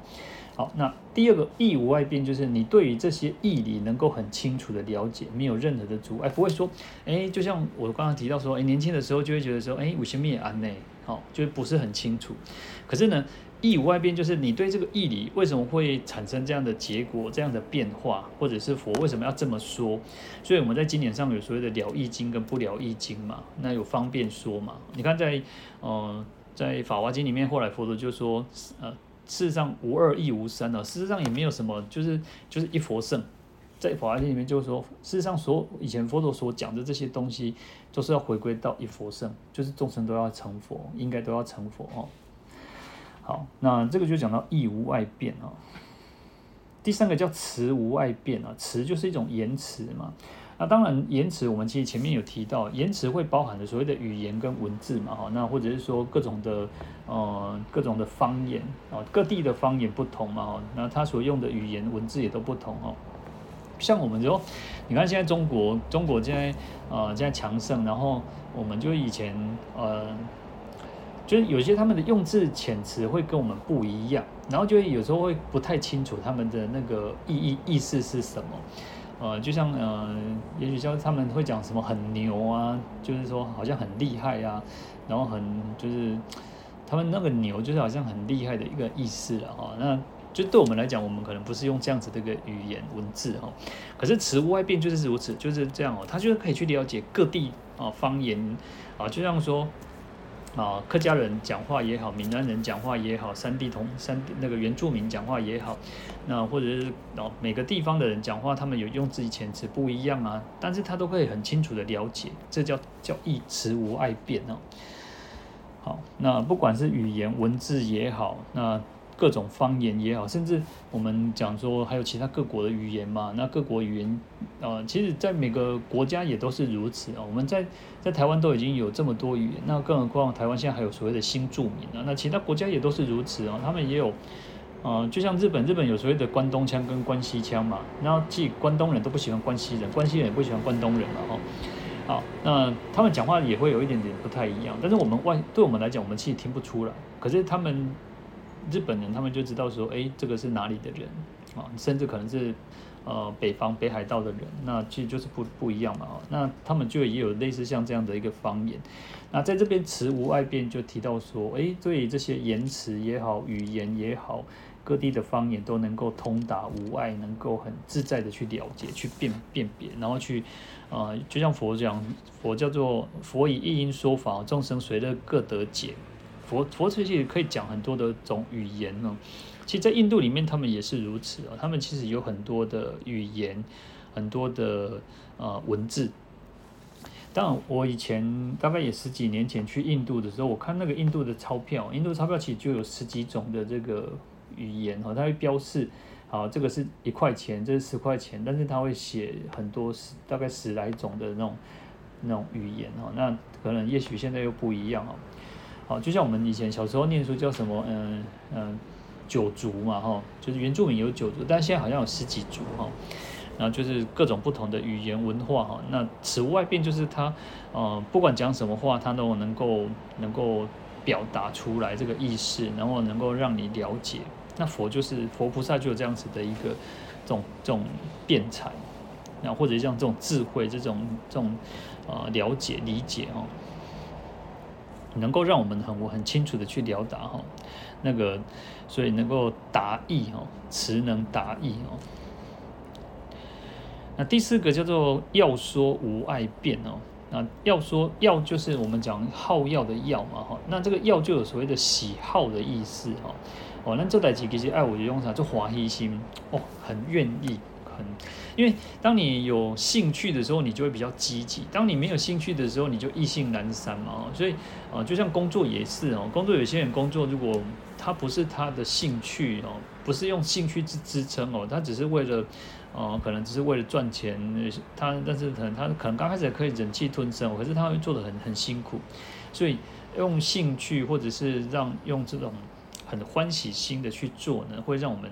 好，那第二个义无外辩，就是你对于这些义理能够很清楚的了解，没有任何的阻碍，不会说，哎，就像我刚刚提到说，哎，年轻的时候就会觉得说，哎，为什么也安呢？好，就不是很清楚。可是呢。义无外边，就是你对这个义理为什么会产生这样的结果、这样的变化，或者是佛为什么要这么说？所以我们在经典上有所谓的了义经跟不了义经嘛，那有方便说嘛。你看在呃在法华经里面，后来佛陀就说，呃，事实上无二亦无三啊，事实上也没有什么，就是就是一佛圣。在法华经里面就是说，事实上所以前佛陀所讲的这些东西，都是要回归到一佛圣，就是众生都要成佛，应该都要成佛哦。好，那这个就讲到义无外辩啊。第三个叫词无外辩啊，词就是一种言辞嘛。那当然言辞，我们其实前面有提到，言辞会包含的所谓的语言跟文字嘛。哈，那或者是说各种的呃各种的方言啊，各地的方言不同嘛。哈，那他所用的语言文字也都不同哦。像我们就，你看现在中国，中国现在呃现在强盛，然后我们就以前呃。就是有些他们的用字遣词会跟我们不一样，然后就会有时候会不太清楚他们的那个意义意思是什么，呃，就像呃，也许像他们会讲什么很牛啊，就是说好像很厉害啊，然后很就是他们那个牛就是好像很厉害的一个意思了哈。那就对我们来讲，我们可能不是用这样子的一个语言文字哈，可是词无碍辩就是如此，就是这样哦，他就是可以去了解各地啊方言啊，就像说。啊，客家人讲话也好，闽南人讲话也好，三地同三地那个原住民讲话也好，那或者是哦每个地方的人讲话，他们有用自己遣词不一样啊，但是他都会很清楚的了解，这叫叫一词无碍变哦。好，那不管是语言文字也好，那。各种方言也好，甚至我们讲说还有其他各国的语言嘛，那各国语言，呃，其实在每个国家也都是如此啊。我们在在台湾都已经有这么多语言，那更何况台湾现在还有所谓的新住民啊，那其他国家也都是如此啊，他们也有，呃，就像日本，日本有所谓的关东腔跟关西腔嘛，然后即关东人都不喜欢关西人，关西人也不喜欢关东人嘛，哈，好，那他们讲话也会有一点点不太一样，但是我们外对我们来讲，我们其实听不出来，可是他们。日本人他们就知道说，哎，这个是哪里的人啊？甚至可能是呃北方北海道的人，那其实就是不不一样嘛。那他们就也有类似像这样的一个方言。那在这边词无碍辩就提到说，诶，对这些言辞也好，语言也好。各地的方言都能够通达无碍，能够很自在的去了解、去辨辨别，然后去，呃，就像佛讲，佛叫做佛以一音说法，众生随乐各得解。佛佛其实可以讲很多的种语言呢。其实，在印度里面，他们也是如此啊。他们其实有很多的语言，很多的呃文字。当然，我以前大概也十几年前去印度的时候，我看那个印度的钞票，印度钞票其实就有十几种的这个。语言哦，它会标示，好，这个是一块钱，这是十块钱，但是它会写很多十，大概十来种的那种那种语言哦，那可能也许现在又不一样哦，好，就像我们以前小时候念书叫什么，嗯嗯，九族嘛哈，就是原住民有九族，但现在好像有十几族哈，然后就是各种不同的语言文化哈，那此无碍辩就是它，呃，不管讲什么话，它都能够能够表达出来这个意思，然后能够让你了解。那佛就是佛菩萨，就有这样子的一个这种这种辩才，那或者像这种智慧，这种这种呃了解理解哦，能够让我们很我很清楚的去了达哈，那个所以能够达意哦，词能达意哦。那第四个叫做要说无爱辩哦，那要说要就是我们讲好要的要嘛哈，那这个要就有所谓的喜好的意思哈。哦，那这代其实爱我就用啥，就欢喜心哦，很愿意，很，因为当你有兴趣的时候，你就会比较积极；当你没有兴趣的时候，你就意兴阑珊嘛。所以啊，就像工作也是哦，工作有些人工作，如果他不是他的兴趣哦，不是用兴趣去支撑哦，他只是为了，哦，可能只是为了赚钱，他但是可能他可能刚开始可以忍气吞声，可是他会做的很很辛苦，所以用兴趣或者是让用这种。很欢喜心的去做呢，会让我们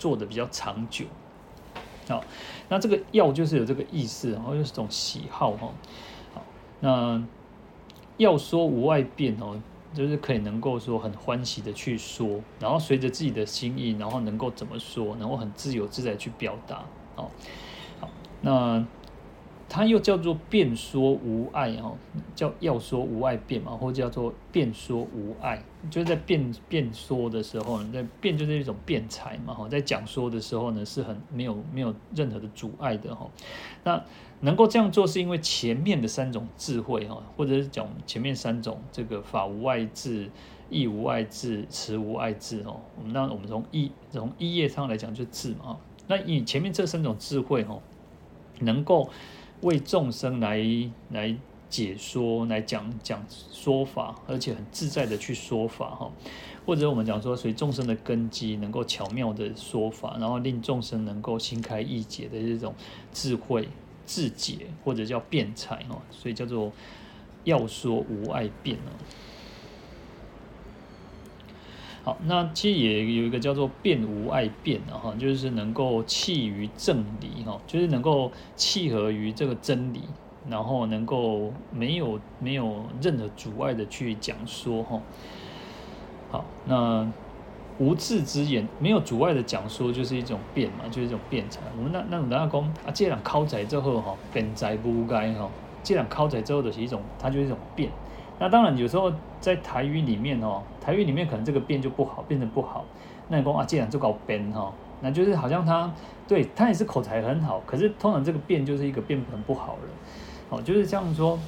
做的比较长久。好，那这个要就是有这个意思，然后又是种喜好哈。好，那要说无外变哦，就是可以能够说很欢喜的去说，然后随着自己的心意，然后能够怎么说，然后很自由自在去表达。好，好，那。它又叫做辩说无碍哈，叫要说无碍辩嘛，或者叫做辩说无碍，就是在辩辩说的时候呢，在辩就是一种辩才嘛哈，在讲说的时候呢，是很没有没有任何的阻碍的哈。那能够这样做，是因为前面的三种智慧哈，或者是讲前面三种这个法无碍智、义无碍智、词无碍智哦。我们那我们从一从一页上来讲就是智嘛，那以前面这三种智慧哈，能够。为众生来来解说，来讲讲说法，而且很自在的去说法哈，或者我们讲说随众生的根基，能够巧妙的说法，然后令众生能够心开意解的这种智慧智解，或者叫辩才哈，所以叫做要说无碍辩哦。好，那其实也有一个叫做辩无碍辩的哈，就是能够契于正理哈，就是能够契合于这个真理，然后能够没有没有任何阻碍的去讲说哈。好，那无字之言，没有阻碍的讲说，就是一种辩嘛，就是一种辩才。我们那那那讲啊，这样考在之后哈，辩才不该哈，这样考在之后的是一种，它就是一种辩。那当然，有时候在台语里面哦，台语里面可能这个变就不好，变成不好。那你说啊，既然就搞变哈，那就是好像他对他也是口才很好，可是通常这个变就是一个变很不好了。哦，就是这样说。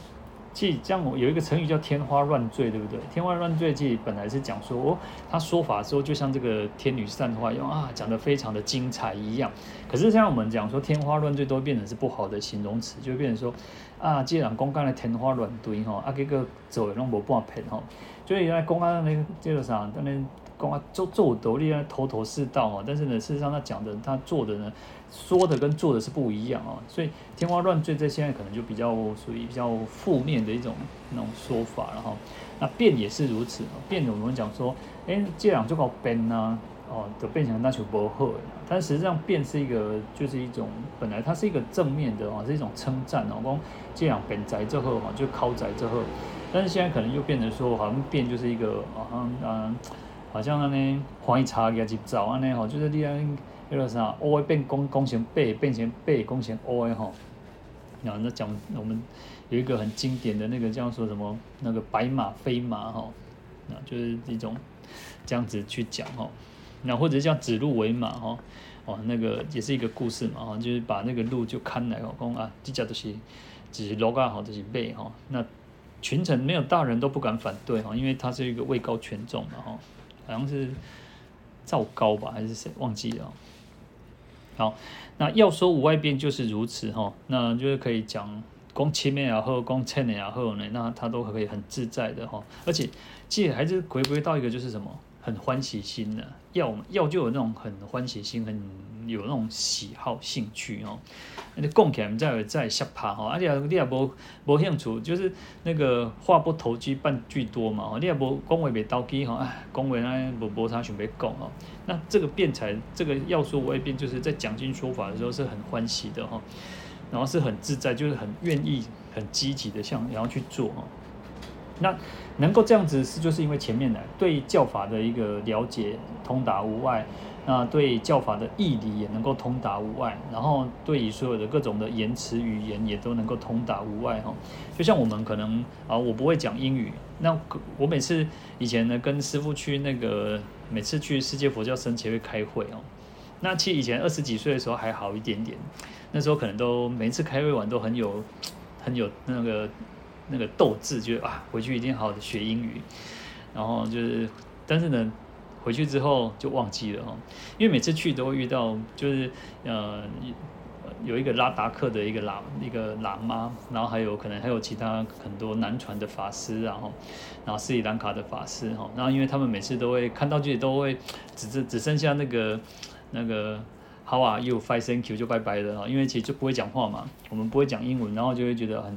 其实这样有一个成语叫天花乱坠，对不对？天花乱坠，即本来是讲说哦，他说法的时候就像这个天女散花一样啊，讲得非常的精彩一样。可是像我们讲说天花乱坠，都变成是不好的形容词，就变成说啊，既然公干的天花乱坠哈，啊，这个走拢无半片哈，所以原来公干那个这个啥，当然。讲啊，做做斗笠啊，头头是道啊，但是呢，事实上他讲的，他做的呢，说的跟做的是不一样啊，所以天花乱坠在现在可能就比较属于比较负面的一种那种说法了哈。那变也是如此，变我们讲说，哎，这样就搞变呐，哦，就变成那就不好。但实际上变是一个，就是一种本来它是一个正面的啊，是一种称赞哦，光这样辩在之后哈，就靠在之后，但是现在可能又变成说，好像变就是一个好像嗯。好像安尼欢喜茶叶就走安尼吼，就是你安那个啥，乌变攻攻成白，变成白攻成乌的吼。然后那讲我们有一个很经典的那个叫说什么那个白马非马吼，那就是一种这样子去讲吼。那或者叫指鹿为马吼，哦那个也是一个故事嘛吼，就是把那个鹿就看来吼，讲啊，这家都是只是鹿啊，好，这是马吼。那群臣没有大人都不敢反对哈，因为他是一个位高权重嘛哈。好像是赵高吧，还是谁忘记了？好，那要说五外变就是如此哈，那就是可以讲光前面也好，攻前面也好呢，那他都可以很自在的哈，而且其实还是回归到一个就是什么，很欢喜心的，要要就有那种很欢喜心，很有那种喜好兴趣哦。你讲起来，你再再吓怕哈，而且你也无无兴趣，就是那个话不投机半句多嘛，你也无讲话袂投机哈，哎，讲话呢无无啥想要讲哦。那这个辩才，这个要说无碍辩，就是在讲经说法的时候是很欢喜的哈，然后是很自在，就是很愿意、很积极的想然后去做哈。那能够这样子是就是因为前面的对教法的一个了解通达无碍。那对教法的义理也能够通达无碍，然后对于所有的各种的言辞语言也都能够通达无碍哈。就像我们可能啊，我不会讲英语，那我每次以前呢跟师傅去那个每次去世界佛教僧协会开会哦，那其实以前二十几岁的时候还好一点点，那时候可能都每次开会完都很有很有那个那个斗志，觉得啊回去一定好好的学英语，然后就是但是呢。回去之后就忘记了哈，因为每次去都会遇到，就是呃有一个拉达克的一个喇一个喇嘛，然后还有可能还有其他很多南传的法师，然后然后斯里兰卡的法师哈，然后因为他们每次都会看到这里都会只只只剩下那个那个 How are you? Fine, thank you 就拜拜了，因为其实就不会讲话嘛，我们不会讲英文，然后就会觉得很。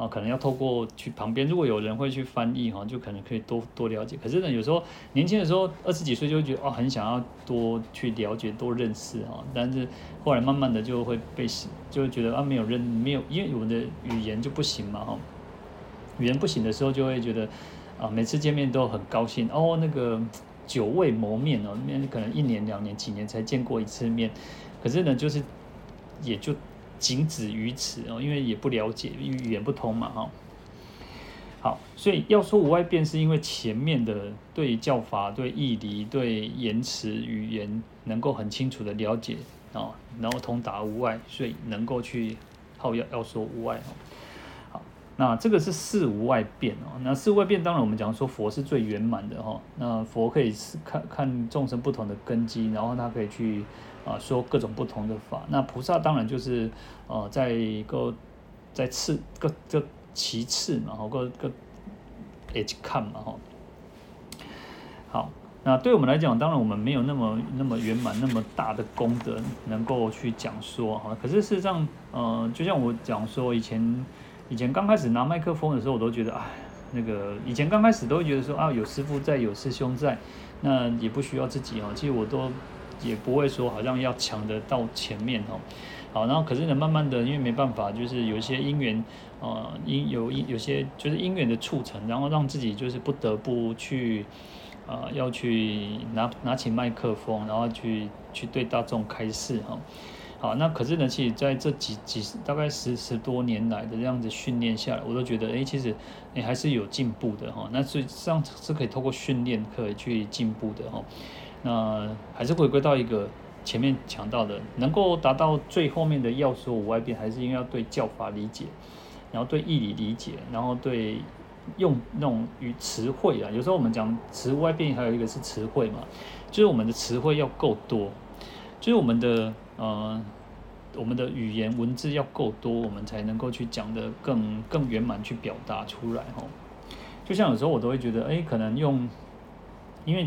啊，可能要透过去旁边，如果有人会去翻译哈，就可能可以多多了解。可是呢，有时候年轻的时候，二十几岁就觉得哦，很想要多去了解、多认识哈。但是后来慢慢的就会被就觉得啊，没有认没有，因为我的语言就不行嘛哈。语言不行的时候，就会觉得啊，每次见面都很高兴哦。那个久未谋面哦，面可能一年、两年、几年才见过一次面，可是呢，就是也就。仅止于此哦，因为也不了解，语言不通嘛，哈。好，所以要说无外辩，是因为前面的对教法、对义理、对言辞语言能够很清楚的了解啊，然后通达无外，所以能够去好要要说无外哦。好，那这个是四无外辩哦。那四无外辩，当然我们讲说佛是最圆满的哈。那佛可以是看看众生不同的根基，然后他可以去。啊，说各种不同的法，那菩萨当然就是，呃，在一个在次各个其次嘛，哈，各个也去看嘛，哈。好，那对我们来讲，当然我们没有那么那么圆满、那么大的功德，能够去讲说哈。可是事实上，呃，就像我讲说，以前以前刚开始拿麦克风的时候，我都觉得，哎，那个以前刚开始都会觉得说啊，有师傅在，有师兄在，那也不需要自己啊。其实我都。也不会说好像要抢得到前面哦，好，然后可是呢，慢慢的，因为没办法，就是有一些因缘，呃，因有因有些就是因缘的促成，然后让自己就是不得不去，呃，要去拿拿起麦克风，然后去去对大众开示哈，好，那可是呢，其实在这几几大概十十多年来的这样子训练下来，我都觉得，哎，其实你还是有进步的哈，那所以这样是可以透过训练可以去进步的哈。那还是回归到一个前面讲到的，能够达到最后面的要说无碍辩，还是因为要对教法理解，然后对义理理解，然后对用那种语词汇啊，有时候我们讲词无碍辩，还有一个是词汇嘛，就是我们的词汇要够多，就是我们的呃我们的语言文字要够多，我们才能够去讲得更更圆满去表达出来吼。就像有时候我都会觉得，哎，可能用，因为。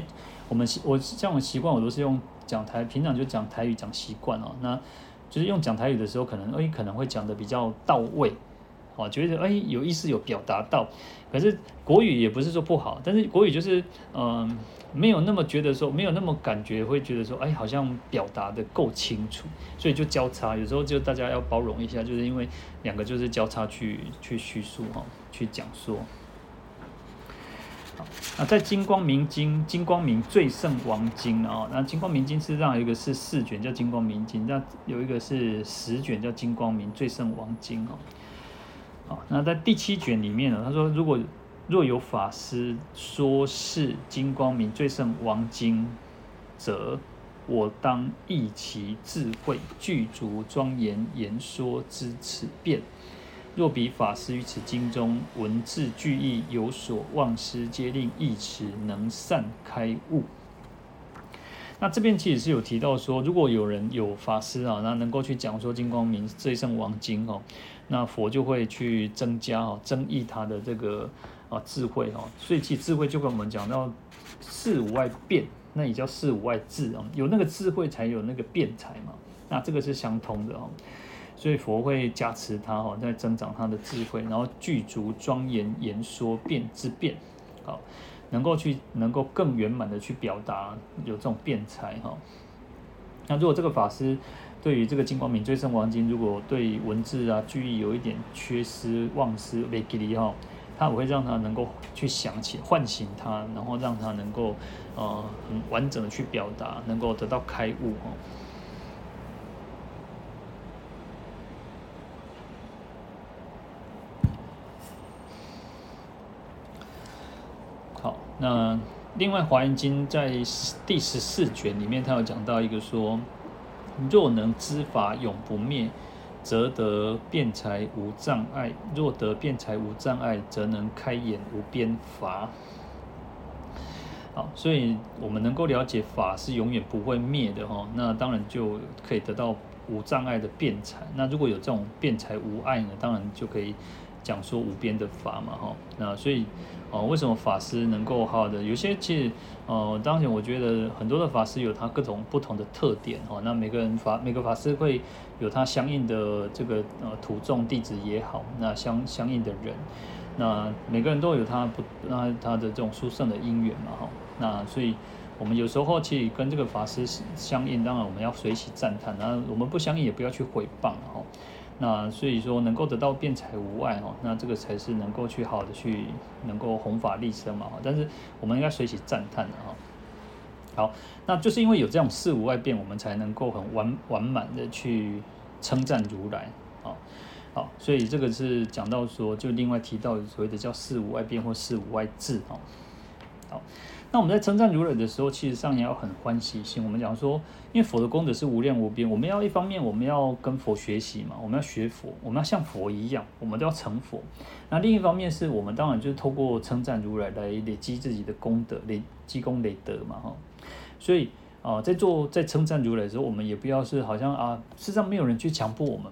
我们习我像我习惯，我都是用讲台，平常就讲台语讲习惯哦。那就是用讲台语的时候，可能诶可能会讲得比较到位，哦，觉得诶有意思有表达到。可是国语也不是说不好，但是国语就是嗯、没有那么觉得说没有那么感觉，会觉得说哎好像表达得够清楚，所以就交叉。有时候就大家要包容一下，就是因为两个就是交叉去去叙述哈，去讲说。那在《金光明经》《金光明最胜王经》啊，那《金光明经》事实上有一个是四卷叫《金光明经》，那有一个是十卷叫《金光明最胜王经》哦。好，那在第七卷里面呢，他说如果若有法师说是《金光明最胜王经》则，我当忆其智慧具足庄严言说之此辩。若彼法师于此经中文字句意有所忘失，皆令忆持能善开悟。那这边其实是有提到说，如果有人有法师啊，那能够去讲说《金光明最胜王经》哦，那佛就会去增加哦，增益他的这个啊智慧哦。所以其实智慧就跟我们讲到四无外变。那也叫四无外智啊，有那个智慧才有那个辩才嘛，那这个是相通的哦，所以佛会加持他哈，在增长他的智慧，然后具足庄严言说辩之辩，好，能够去能够更圆满的去表达有这种辩才哈。那如果这个法师对于这个金光明最胜王经，如果对文字啊句意有一点缺失忘失没记忆哈。他我会让他能够去想起、唤醒他，然后让他能够呃很完整的去表达，能够得到开悟哈。好，那另外《华严经》在第十四卷里面，他有讲到一个说：若能知法永不灭。则得辩才无障碍，若得辩才无障碍，则能开眼无边法。好，所以我们能够了解法是永远不会灭的哈，那当然就可以得到无障碍的辩才。那如果有这种辩才无碍呢，当然就可以讲说无边的法嘛哈。那所以。哦，为什么法师能够好的？有些其实，呃，当然我觉得很多的法师有他各种不同的特点哦。那每个人法每个法师会有他相应的这个呃徒众弟子也好，那相相应的人，那每个人都有他不那他的这种殊胜的因缘嘛哈。那所以我们有时候去跟这个法师相应，当然我们要随喜赞叹，那我们不相应也不要去毁谤哈。那所以说能够得到辩才无碍哦，那这个才是能够去好的去能够弘法利生嘛。但是我们应该随喜赞叹的哈。好，那就是因为有这种四无碍辩，我们才能够很完完满的去称赞如来啊。好，所以这个是讲到说，就另外提到所谓的叫四无碍辩或四无碍智哦。好。那我们在称赞如来的时候，其实上也要很欢喜心。我们讲说，因为佛的功德是无量无边，我们要一方面我们要跟佛学习嘛，我们要学佛，我们要像佛一样，我们都要成佛。那另一方面是我们当然就是透过称赞如来来累积自己的功德，累积功累德嘛，哈。所以啊，在做在称赞如来的时候，我们也不要是好像啊，事实上没有人去强迫我们，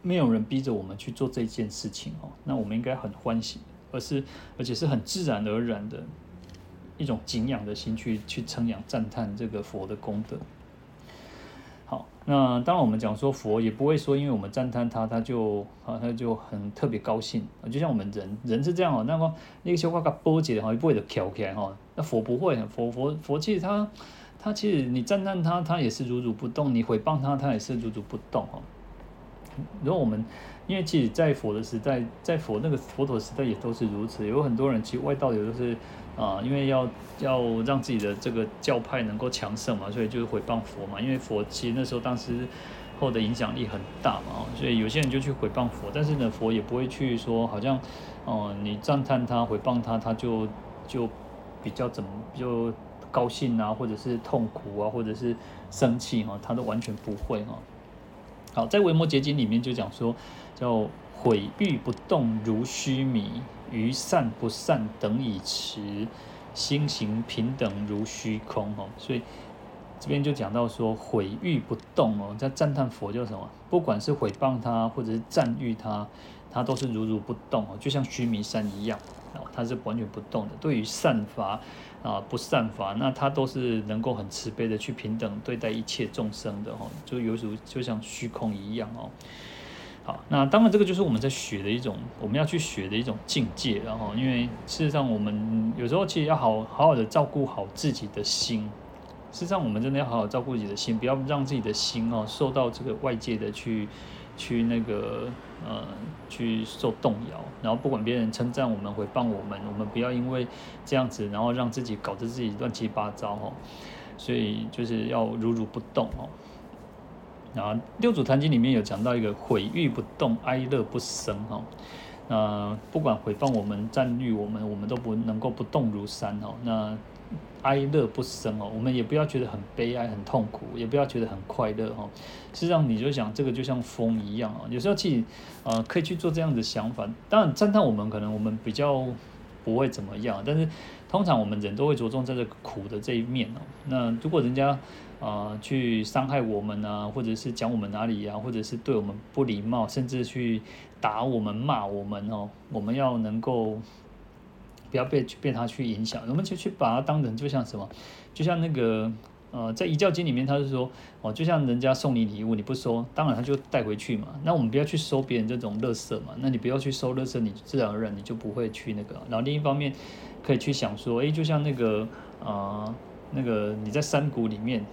没有人逼着我们去做这件事情哦。那我们应该很欢喜，而是而且是很自然而然的。一种敬仰的心去去称扬赞叹这个佛的功德。好，那当然我们讲说佛也不会说，因为我们赞叹他，他就啊他就很特别高兴。就像我们人人是这样哦，那么那个小花个波折哈，不会的跳起来哈。那佛不会，佛佛佛其实他他其实你赞叹他，他也是如如不动；你诽谤他，他也是如如不动哈。如果我们因为其实，在佛的时代，在佛那个佛陀时代也都是如此，有很多人其实外道也都是。啊，因为要要让自己的这个教派能够强盛嘛，所以就是毁谤佛嘛。因为佛其实那时候当时后的影响力很大嘛，所以有些人就去毁谤佛。但是呢，佛也不会去说，好像哦、你赞叹他、毁谤他，他就就比较怎么就高兴啊，或者是痛苦啊，或者是生气哈，他都完全不会哈。好，在《维摩诘经》里面就讲说，叫毁誉不动如须弥。于善不善等以持，心行平等如虚空哦。所以这边就讲到说，毁誉不动哦，在赞叹佛叫什么？不管是毁谤他，或者是赞誉他，他都是如如不动哦，就像须弥山一样哦，他是完全不动的。对于善法啊，不善法，那他都是能够很慈悲的去平等对待一切众生的哦，就有如就像虚空一样哦。好，那当然这个就是我们在学的一种，我们要去学的一种境界。然后，因为事实上我们有时候其实要好好好的照顾好自己的心。事实上，我们真的要好好照顾自己的心，不要让自己的心哦受到这个外界的去去那个呃去受动摇，然后不管别人称赞我们、诽谤我们，我们不要因为这样子，然后让自己搞得自己乱七八糟哦。所以就是要如如不动哦。然后六祖坛经里面有讲到一个毁誉不动，哀乐不生哈。那不管诽谤我们、赞誉我们，我们都不能够不动如山哦。那哀乐不生哦，我们也不要觉得很悲哀、很痛苦，也不要觉得很快乐哈。实际上，你就想这个就像风一样啊，有时候去呃可以去做这样的想法。当然，赞叹我们可能我们比较不会怎么样，但是通常我们人都会着重在这苦的这一面哦。那如果人家、呃、去伤害我们啊，或者是讲我们哪里呀、啊，或者是对我们不礼貌，甚至去打我们、骂我们哦，我们要能够不要被被他去影响，我们就去把它当成就像什么，就像那个呃，在遗教经里面，他是说哦，就像人家送你礼物，你不收，当然他就带回去嘛。那我们不要去收别人这种垃圾嘛，那你不要去收垃圾，你自然而然你就不会去那个。然后另一方面，可以去想说，诶，就像那个、呃，那个你在山谷里面。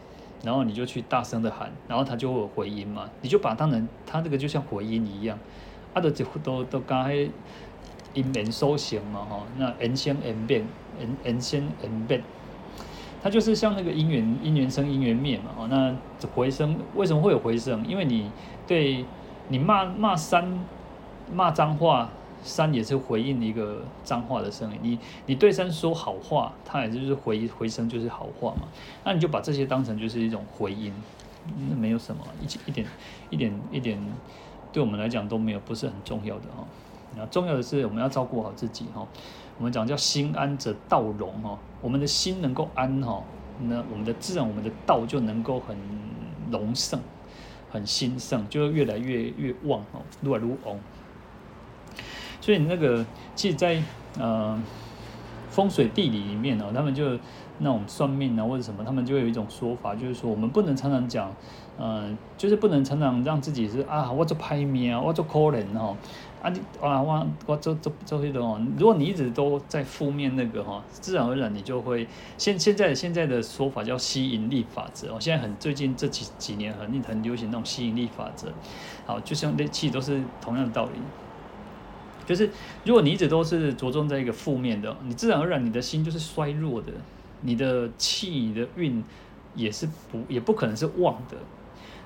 然后你就去大声的喊，然后他就会有回音嘛，你就把当成他这个就像回音一样，啊，都都都刚才因缘受形嘛哈，那 n 生 n 变 n n 生 n 变，它就是像那个因缘因缘生因缘灭嘛哈，那回声为什么会有回声？因为你对你骂骂山骂脏话。山也是回应一个脏话的声音，你你对山说好话，它也就是回回声，就是好话嘛。那你就把这些当成就是一种回音，那没有什么一一点一点一点，对我们来讲都没有，不是很重要的哈。那重要的是我们要照顾好自己哈。我们讲叫心安则道隆哈，我们的心能够安哈，那我们的自然我们的道就能够很隆盛，很兴盛，就越来越越旺哦，越来越旺。所以那个，其实在，呃风水地理里面呢，他们就那种算命啊或者什么，他们就会有一种说法，就是说我们不能常常讲，呃，就是不能常常让自己是啊，我做歹命啊，我做可怜哦，啊你啊我我做做做这种哦，如果你一直都在负面那个哈，自然而然你就会现现在现在的说法叫吸引力法则哦，现在很最近这几几年很很流行那种吸引力法则，好，就像那其实都是同样的道理。就是，如果你一直都是着重在一个负面的，你自然而然你的心就是衰弱的，你的气、你的运也是不也不可能是旺的。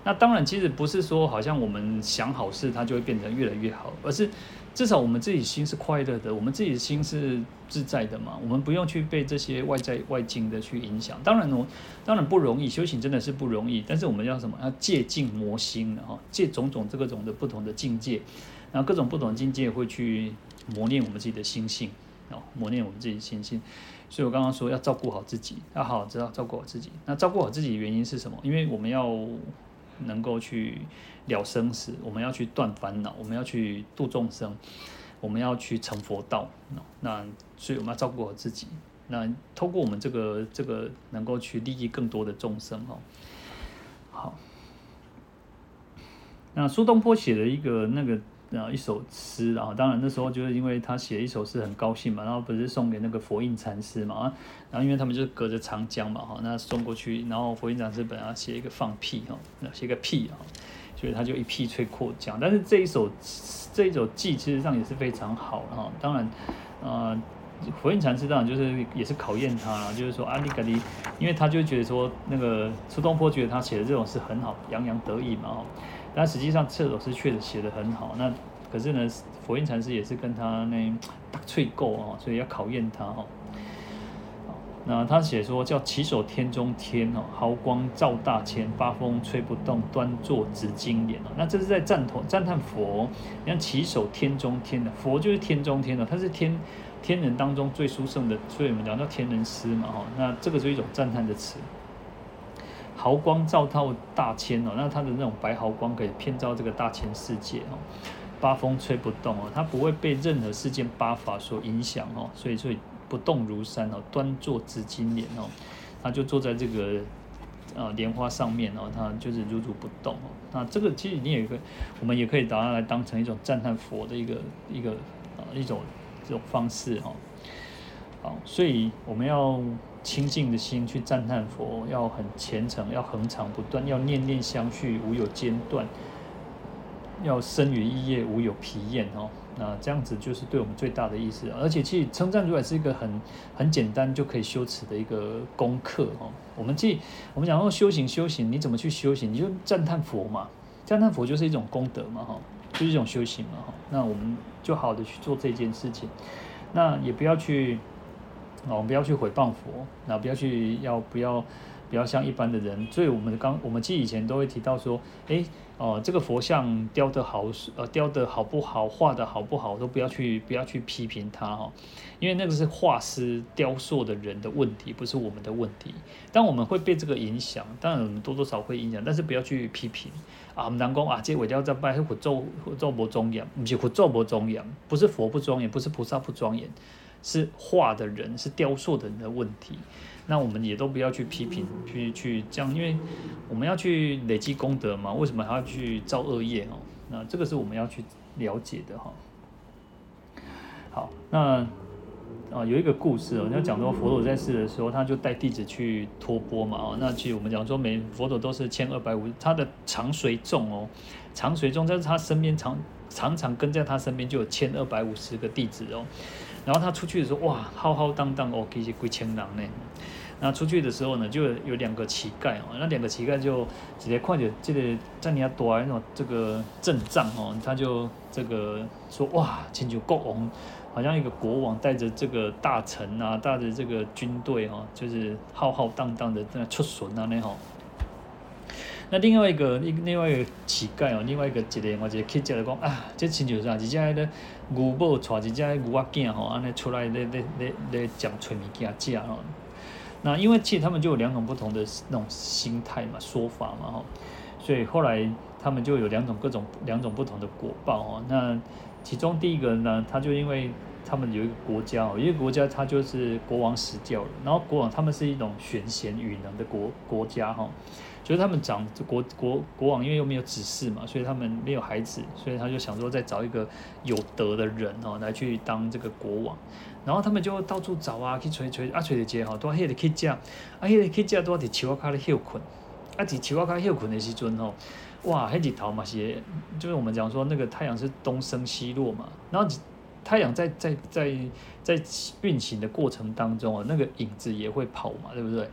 那当然，其实不是说好像我们想好事，它就会变得越来越好，而是至少我们自己心是快乐的，我们自己的心是自在的嘛。我们不用去被这些外在外境的去影响。当然哦，当然不容易，修行真的是不容易。但是我们要什么？要借境磨心的哈，借种种这个种的不同的境界。然后各种不同的境界会去磨练我们自己的心性，哦，磨练我们自己的心性。所以我刚刚说要照顾好自己，要好好知道照顾好自己。那照顾好自己的原因是什么？因为我们要能够去了生死，我们要去断烦恼，我们要去度众生，我们要去成佛道。那所以我们要照顾好自己。那透过我们这个这个能够去利益更多的众生哦。好，那苏东坡写的一个那个。然后一首诗，然后当然那时候就是因为他写一首诗很高兴嘛，然后不是送给那个佛印禅师嘛，然后因为他们就是隔着长江嘛，哈，那送过去，然后佛印禅师本来写一个放屁哈，那写个屁哈，所以他就一屁吹过江。但是这一首这一首偈其实上也是非常好哈，当然，呃，佛印禅师当然就是也是考验他，就是说阿里嘎哩，因为他就觉得说那个苏东坡觉得他写的这种诗很好，洋洋得意嘛，哈。但实际上，这首诗确实写得很好。那可是呢，佛印禅师也是跟他那打趣够哦，所以要考验他哦。那他写说叫起手天中天哦，毫光照大千，八风吹不动，端坐紫金莲哦。那这是在赞同赞叹佛。你看起手天中天的佛就是天中天的，他是天天人当中最殊胜的，所以我们讲到天人师嘛哈。那这个是一种赞叹的词。毫光照透大千哦，那它的那种白毫光可以遍照这个大千世界哦，八风吹不动哦，它不会被任何世间八法所影响哦，所以所以不动如山哦，端坐紫金莲哦，它就坐在这个呃莲花上面哦，它就是如如不动哦，那这个其实你也可以，我们也可以把它来当成一种赞叹佛的一个一个啊一种这种方式哦，好，所以我们要。清净的心去赞叹佛，要很虔诚，要恒常不断，要念念相续，无有间断。要生于异业，无有疲厌哦。那这样子就是对我们最大的意思。而且其实称赞如来是一个很很简单就可以修持的一个功课哦。我们既我们讲说修行修行，你怎么去修行？你就赞叹佛嘛，赞叹佛就是一种功德嘛哈，就是一种修行嘛哈。那我们就好的去做这件事情，那也不要去哦，我们不要去毁谤佛，那不要去要不要。不要像一般的人，所以我们刚我们记以前都会提到说，诶，哦、呃，这个佛像雕得好，呃，雕得好不好，画得好不好，都不要去不要去批评它哈，因为那个是画师雕塑的人的问题，不是我们的问题。当我们会被这个影响，当然我们多多少会影响，但是不要去批评啊。我们讲啊，这伪雕在拜是佛咒佛咒不庄严，不是佛不庄严，不是佛不庄严，不是菩萨不庄严，是画的人是雕塑的人的问题。那我们也都不要去批评，去去这样，因为我们要去累积功德嘛，为什么还要去造恶业哦？那这个是我们要去了解的哈。好，那啊有一个故事哦，你要讲说佛陀在世的时候，他就带弟子去托钵嘛哦。那其实我们讲说，每佛陀都是千二百五，他的长随众哦，长随众在他身边常常常跟在他身边就有千二百五十个弟子哦。然后他出去的时候，哇，浩浩荡荡哦，其实几千人呢。那出去的时候呢，就有两个乞丐哦，那两个乞丐就直接看着这个在你要躲那种这个阵仗哦，他就这个说哇，请求国王，好像一个国王带着这个大臣啊，带着这个军队哦，就是浩浩荡荡的在出巡啊那吼。那另外一个另另外一个乞丐哦，另外一个一个我一个乞丐就讲啊，这亲像啥？一只个牛某带一只牛仔囝吼，安尼出来咧咧咧咧讲找物件食吼。那因为其实他们就有两种不同的那种心态嘛，说法嘛吼，所以后来他们就有两种各种两种不同的果报哦。那其中第一个呢，他就因为他们有一个国家哦，一个国家他就是国王死掉了，然后国王他们是一种选贤与能的国国家哈。就是他们长国国国王，因为又没有子嗣嘛，所以他们没有孩子，所以他就想说再找一个有德的人哦，来去当这个国王。然后他们就到处找啊，去找找啊，找的街哈，都迄个乞丐，啊，迄个乞丐都在树仔脚咧休困，啊，在树仔脚休困的时阵吼，哇，黑日头嘛是，就是我们讲说那个太阳是东升西落嘛，然后太阳在在在在运行的过程当中啊，那个影子也会跑嘛，对不对？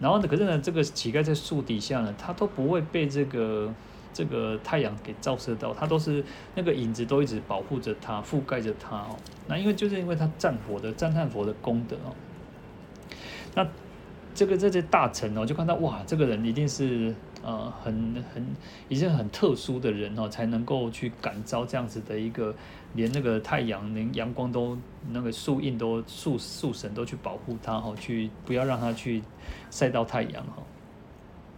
然后呢，可是呢，这个乞丐在树底下呢，他都不会被这个这个太阳给照射到，他都是那个影子都一直保护着他，覆盖着他哦。那因为就是因为他赞佛的赞叹佛的功德哦。那这个这些大臣哦，就看到哇，这个人一定是。呃，很很一些很特殊的人哦，才能够去感召这样子的一个，连那个太阳连阳光都那个树荫都树树神都去保护他哈，去不要让他去晒到太阳哈，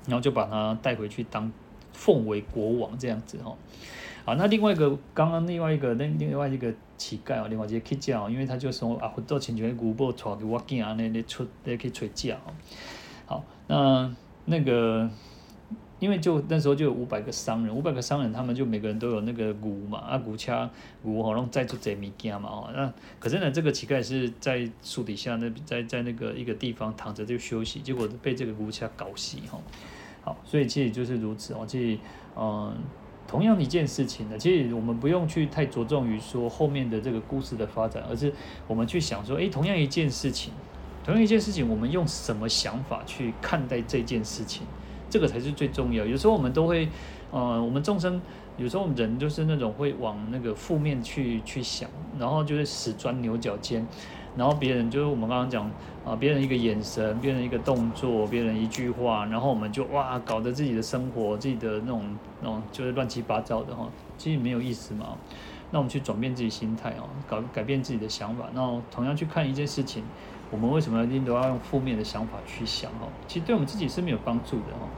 然后就把他带回去当奉为国王这样子哈。好，那另外一个刚刚另外一个那另外一个乞丐哦，另外一个乞丐哦，因为他就说啊，到亲眷古堡带给我囝啊，那那出那去吹假哦。好，那那个。因为就那时候就有五百个商人，五百个商人他们就每个人都有那个鼓嘛，啊鼓掐鼓好像载出这物件嘛哦，那可是呢这个乞丐是在树底下那在在那个一个地方躺着就休息，结果被这个鼓掐搞死哈。好，所以其实就是如此哦，其实嗯同样一件事情呢，其实我们不用去太着重于说后面的这个故事的发展，而是我们去想说，诶，同样一件事情，同样一件事情，我们用什么想法去看待这件事情？这个才是最重要。有时候我们都会，呃，我们众生有时候人就是那种会往那个负面去去想，然后就是死钻牛角尖，然后别人就是我们刚刚讲啊，别人一个眼神，别人一个动作，别人一句话，然后我们就哇，搞得自己的生活，自己的那种那种就是乱七八糟的哈，其实没有意思嘛。那我们去转变自己心态哦，搞改变自己的想法，然后同样去看一件事情，我们为什么一定都要用负面的想法去想哦？其实对我们自己是没有帮助的哦。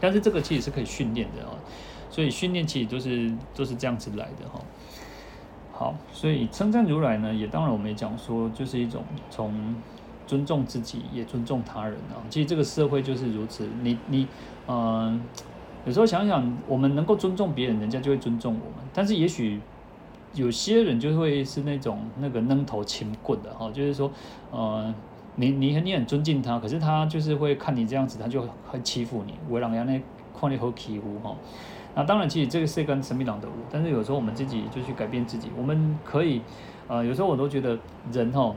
但是这个其实是可以训练的啊，所以训练其实都是都是这样子来的哈。好，所以称赞如来呢，也当然我们也讲说，就是一种从尊重自己，也尊重他人啊。其实这个社会就是如此，你你嗯、有时候想想，我们能够尊重别人，人家就会尊重我们。但是也许有些人就会是那种那个扔头青棍的哈，就是说，呃。你你很你很尊敬他，可是他就是会看你这样子，他就会欺负你。为人家呢，看你好欺负哈。那当然，其实这个是跟神秘党的物，但是有时候我们自己就去改变自己。我们可以，呃，有时候我都觉得人哈，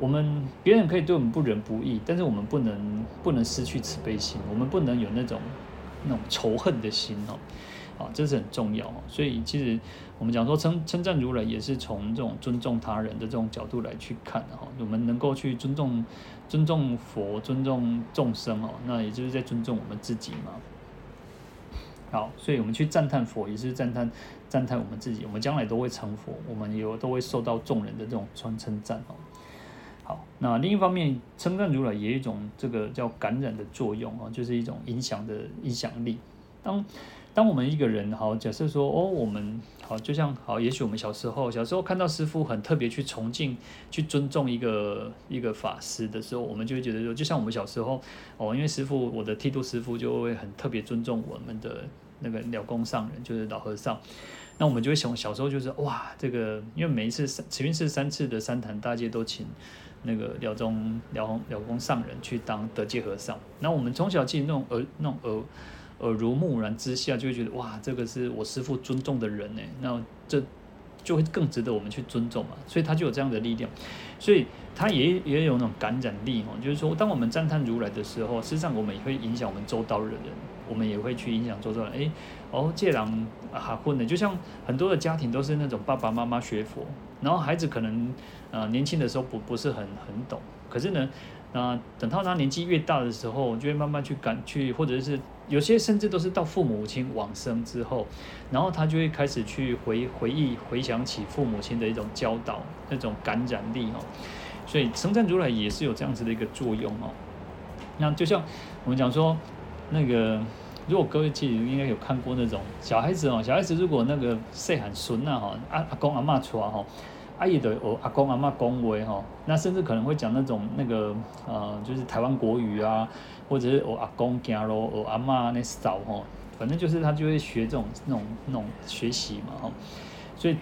我们别人可以对我们不仁不义，但是我们不能不能失去慈悲心，我们不能有那种那种仇恨的心哦，啊，这是很重要哦。所以其实我们讲说称称赞如来，也是从这种尊重他人的这种角度来去看的哈。我们能够去尊重尊重佛，尊重众生哦，那也就是在尊重我们自己嘛。好，所以我们去赞叹佛，也是赞叹赞叹我们自己。我们将来都会成佛，我们有都会受到众人的这种称称赞哦。好，那另一方面，称赞如来也有一种这个叫感染的作用哦，就是一种影响的影响力。当当我们一个人好，假设说哦，我们好，就像好，也许我们小时候小时候看到师父很特别去崇敬、去尊重一个一个法师的时候，我们就会觉得说，就像我们小时候哦，因为师父，我的剃度师父就会很特别尊重我们的。那个了公上人就是老和尚，那我们就会想，小时候就是哇，这个因为每一次慈云寺三次的三坛大戒都请那个了宗了了公上人去当得戒和尚，那我们从小记那种耳那种耳耳濡目染之下，就会觉得哇，这个是我师父尊重的人呢，那这就会更值得我们去尊重嘛，所以他就有这样的力量，所以他也也有那种感染力哦，就是说，当我们赞叹如来的时候，实际上我们也会影响我们周遭的人。我们也会去影响周遭人，哎，哦，这人啊混的，就像很多的家庭都是那种爸爸妈妈学佛，然后孩子可能呃年轻的时候不不是很很懂，可是呢，那，等到他年纪越大的时候，就会慢慢去感去，或者是有些甚至都是到父母亲往生之后，然后他就会开始去回回忆回想起父母亲的一种教导，那种感染力哦，所以称赞如来也是有这样子的一个作用哦，那就像我们讲说。那个，如果各位记应该有看过那种小孩子哦，小孩子如果那个细汉孙呐哈，阿阿公阿嬷出来哈，阿姨的哦阿公阿嬷讲话哈，那甚至可能会讲那种那个呃，就是台湾国语啊，或者是我阿公行路，我阿妈那扫哈，反正就是他就会学这种那种那种学习嘛哈，所以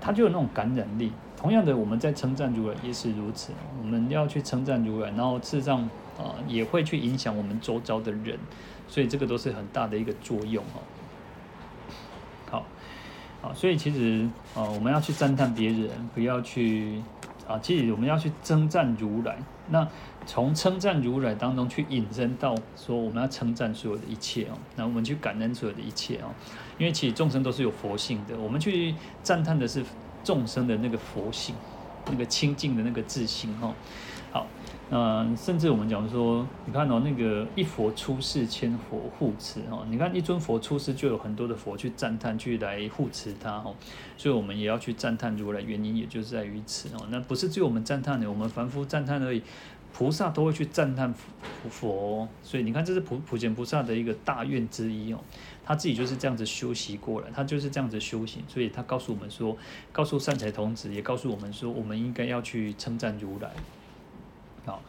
他就有那种感染力。同样的，我们在称赞如来也是如此，我们要去称赞如来，然后事实上。啊，也会去影响我们周遭的人，所以这个都是很大的一个作用哦。好，啊，所以其实啊，我们要去赞叹别人，不要去啊，其实我们要去称赞如来。那从称赞如来当中去引申到说，我们要称赞所有的一切哦。那我们去感恩所有的一切哦，因为其实众生都是有佛性的，我们去赞叹的是众生的那个佛性，那个清净的那个自信哦。好。嗯，甚至我们讲说，你看哦，那个一佛出世，千佛护持哦。你看一尊佛出世，就有很多的佛去赞叹，去来护持他哦。所以，我们也要去赞叹如来，原因也就是在于此哦。那不是只有我们赞叹的，我们凡夫赞叹而已，菩萨都会去赞叹佛。所以，你看，这是普普贤菩萨的一个大愿之一哦。他自己就是这样子修习过来，他就是这样子修行，所以他告诉我们说，告诉善财童子，也告诉我们说，我们应该要去称赞如来。好，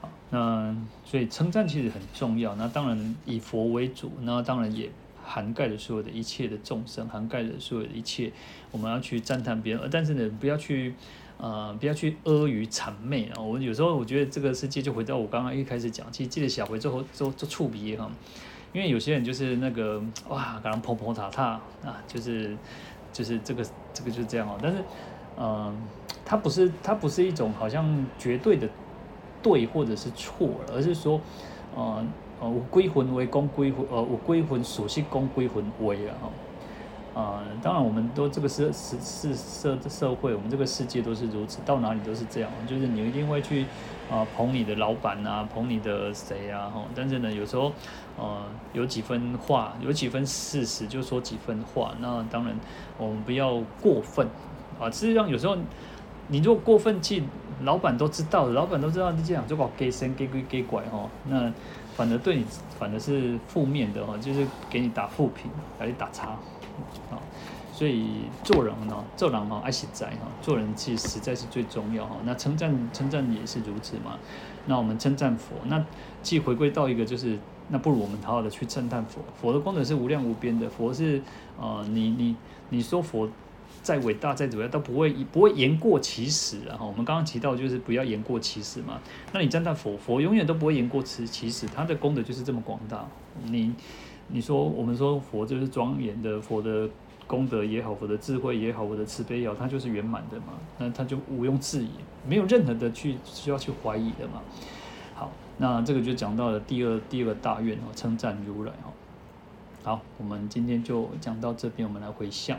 好，那所以称赞其实很重要。那当然以佛为主，那当然也涵盖了所有的一切的众生，涵盖了所有的一切。我们要去赞叹别人，但是呢，不要去，呃，不要去阿谀谄媚啊。我有时候我觉得这个世界就回到我刚刚一开始讲，其实记得小回之后做做触鼻哈。因为有些人就是那个哇，可能捧捧塔塔啊，就是就是这个这个就是这样哦。但是，嗯、呃，它不是它不是一种好像绝对的。对，或者是错，而是说，呃呃，我归魂为公，归魂，呃，我归魂属性公，归魂为啊，呃，当然，我们都这个社是是社社会，我们这个世界都是如此，到哪里都是这样，就是你一定会去啊、捧你的老板啊，捧你的谁啊，哈，但是呢，有时候，呃，有几分话，有几分事实，就说几分话，那当然，我们不要过分啊，事实上有时候。你如果过分气，老板都知道，老板都知道你这样就搞给神给鬼给拐哈，那反而对你反而是负面的哈，就是给你打负评，给你打叉啊。所以做人呢，做人哈爱惜在哈，做人其实实在是最重要哈。那称赞称赞也是如此嘛。那我们称赞佛，那既回归到一个就是，那不如我们好好的去称赞佛。佛的功德是无量无边的，佛是呃，你你你说佛。再伟大再怎么样都不会不会言过其实啊！我们刚刚提到就是不要言过其实嘛。那你站在佛佛永远都不会言过其其实，他的功德就是这么广大。你你说我们说佛就是庄严的，佛的功德也好，佛的智慧也好，佛的慈悲也好，它就是圆满的嘛。那他就毋庸置疑，没有任何的去需要去怀疑的嘛。好，那这个就讲到了第二第二个大愿哦，称赞如来哦。好，我们今天就讲到这边，我们来回向。